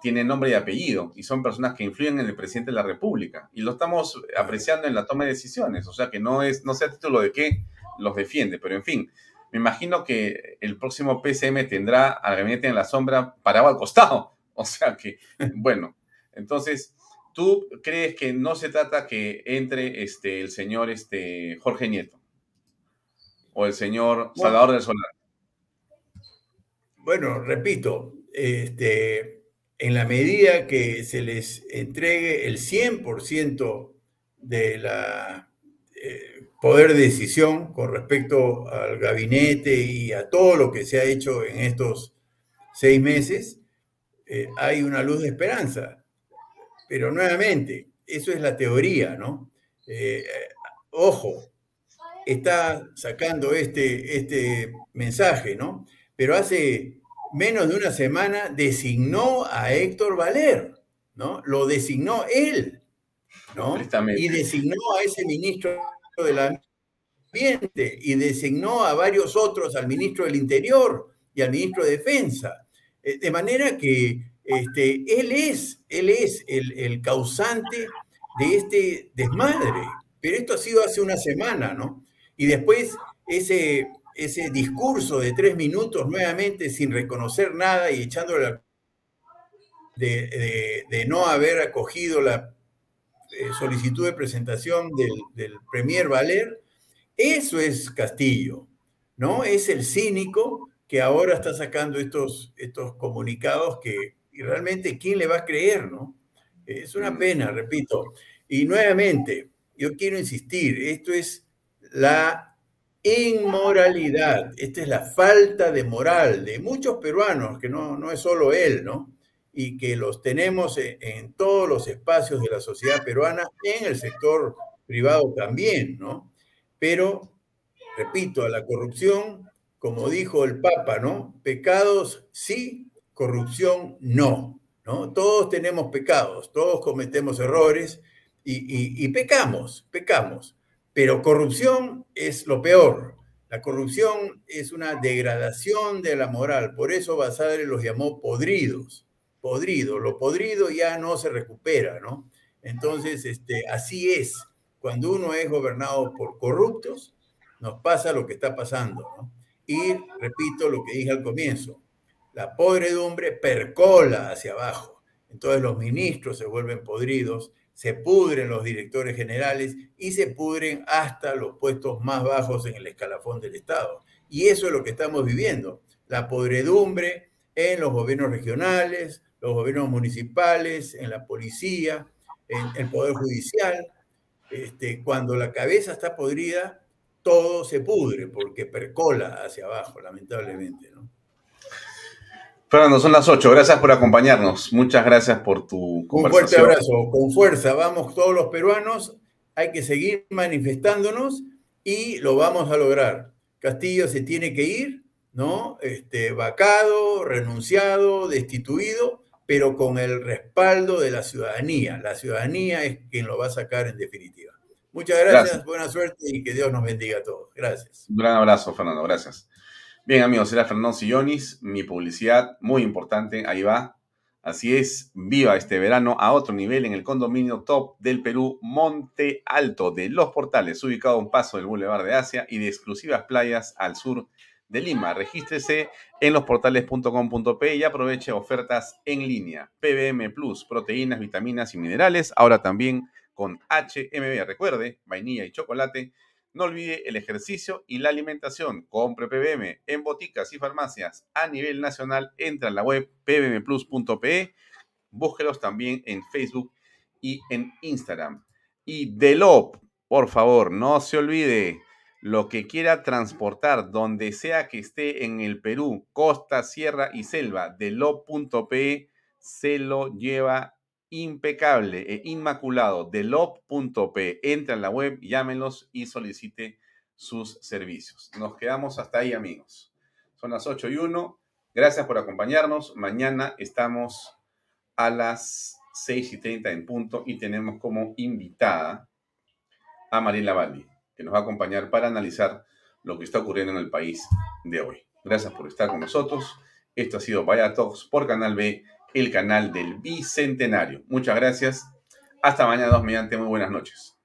C: tiene nombre y apellido y son personas que influyen en el presidente de la República y lo estamos apreciando en la toma de decisiones, o sea que no es no sé a título de qué los defiende, pero en fin, me imagino que el próximo PCM tendrá al gabinete en la sombra parado al costado. O sea que, bueno, entonces, ¿tú crees que no se trata que entre este, el señor este, Jorge Nieto o el señor Salvador del Solar?
J: Bueno, repito, este, en la medida que se les entregue el 100% de la eh, poder de decisión con respecto al gabinete y a todo lo que se ha hecho en estos seis meses, eh, hay una luz de esperanza. Pero nuevamente, eso es la teoría, ¿no? Eh, ojo, está sacando este, este mensaje, ¿no? Pero hace menos de una semana designó a Héctor Valer, ¿no? Lo designó él, ¿no? Y designó a ese ministro del ambiente y designó a varios otros, al ministro del Interior y al ministro de Defensa. Eh, de manera que este, él es, él es el, causante de este desmadre. Pero esto ha sido hace una semana, ¿no? Y después ese, ese discurso de tres minutos nuevamente sin reconocer nada y echándole de, de no haber acogido la eh, solicitud de presentación del, Premier Valer, eso es Castillo, ¿no? Es el cínico que ahora está sacando estos, estos comunicados que y realmente quién le va a creer, ¿no? Es una pena, repito. Y nuevamente, yo quiero insistir, esto es la inmoralidad, esta es la falta de moral de muchos peruanos, que no, no es solo él, ¿no? y que los tenemos en, todos los espacios de la sociedad peruana, en el sector privado también, ¿no? Pero, repito, a la corrupción, como dijo el Papa, ¿no? Pecados sí, corrupción no, ¿no? Todos tenemos pecados, todos cometemos errores y, y pecamos, pecamos, pero corrupción es lo peor. La corrupción es una degradación de la moral, por eso Basadre los llamó podridos podrido. Lo podrido ya no se recupera, ¿no? Entonces, este, así es. Cuando uno es gobernado por corruptos, nos pasa lo que está pasando, ¿no? Y repito lo que dije al comienzo, la podredumbre percola hacia abajo Entonces los ministros se vuelven podridos, se pudren los directores generales y se pudren hasta los puestos más bajos en el escalafón del Estado. Y eso es lo que estamos viviendo, la podredumbre en los gobiernos regionales, los gobiernos municipales, en la policía, en el Poder Judicial. Este, cuando la cabeza está podrida, todo se pudre porque percola hacia abajo, lamentablemente. ¿no?
C: Fernando, son las 8. Gracias por acompañarnos. Muchas gracias por tu
J: conversación. Un fuerte abrazo. Con fuerza. Vamos todos los peruanos. Hay que seguir manifestándonos y lo vamos a lograr. Castillo se tiene que ir, ¿no? Este, vacado, renunciado, destituido, pero con el respaldo de la ciudadanía. La ciudadanía es quien lo va a sacar en definitiva. Muchas gracias, buena suerte y que Dios nos bendiga a todos. Gracias.
C: Un gran abrazo, Fernando. Gracias. Bien, amigos, era Fernando Sillonis, mi publicidad muy importante, ahí va. Así es, viva este verano a otro nivel en el condominio top del Perú, Monte Alto de Los Portales, ubicado a un paso del Boulevard de Asia y de exclusivas playas al sur de Lima. Regístrese en losportales.com.p y aproveche ofertas en línea. PBM Plus, proteínas, vitaminas y minerales, ahora también con HMB. Recuerde, vainilla y chocolate no olvide el ejercicio y la alimentación. Compre PBM en boticas y farmacias a nivel nacional. Entra en la web pbmplus.pe. Búsquelos también en Facebook y en Instagram. Y Delop, por favor, no se olvide lo que quiera transportar, donde sea que esté en el Perú, costa, sierra y selva, delop.pe se lo lleva impecable e inmaculado de lop.p. Entra en la web, llámenlos y solicite sus servicios. Nos quedamos hasta ahí, amigos. Son las 8 y 1. Gracias por acompañarnos. Mañana estamos a las 6 y 30 en punto y tenemos como invitada a Mariela Valli, que nos va a acompañar para analizar lo que está ocurriendo en el país de hoy. Gracias por estar con nosotros. Esto ha sido Vaya Talks por Canal B el canal del Bicentenario. Muchas gracias. Hasta mañana, dos mediante. Muy buenas noches.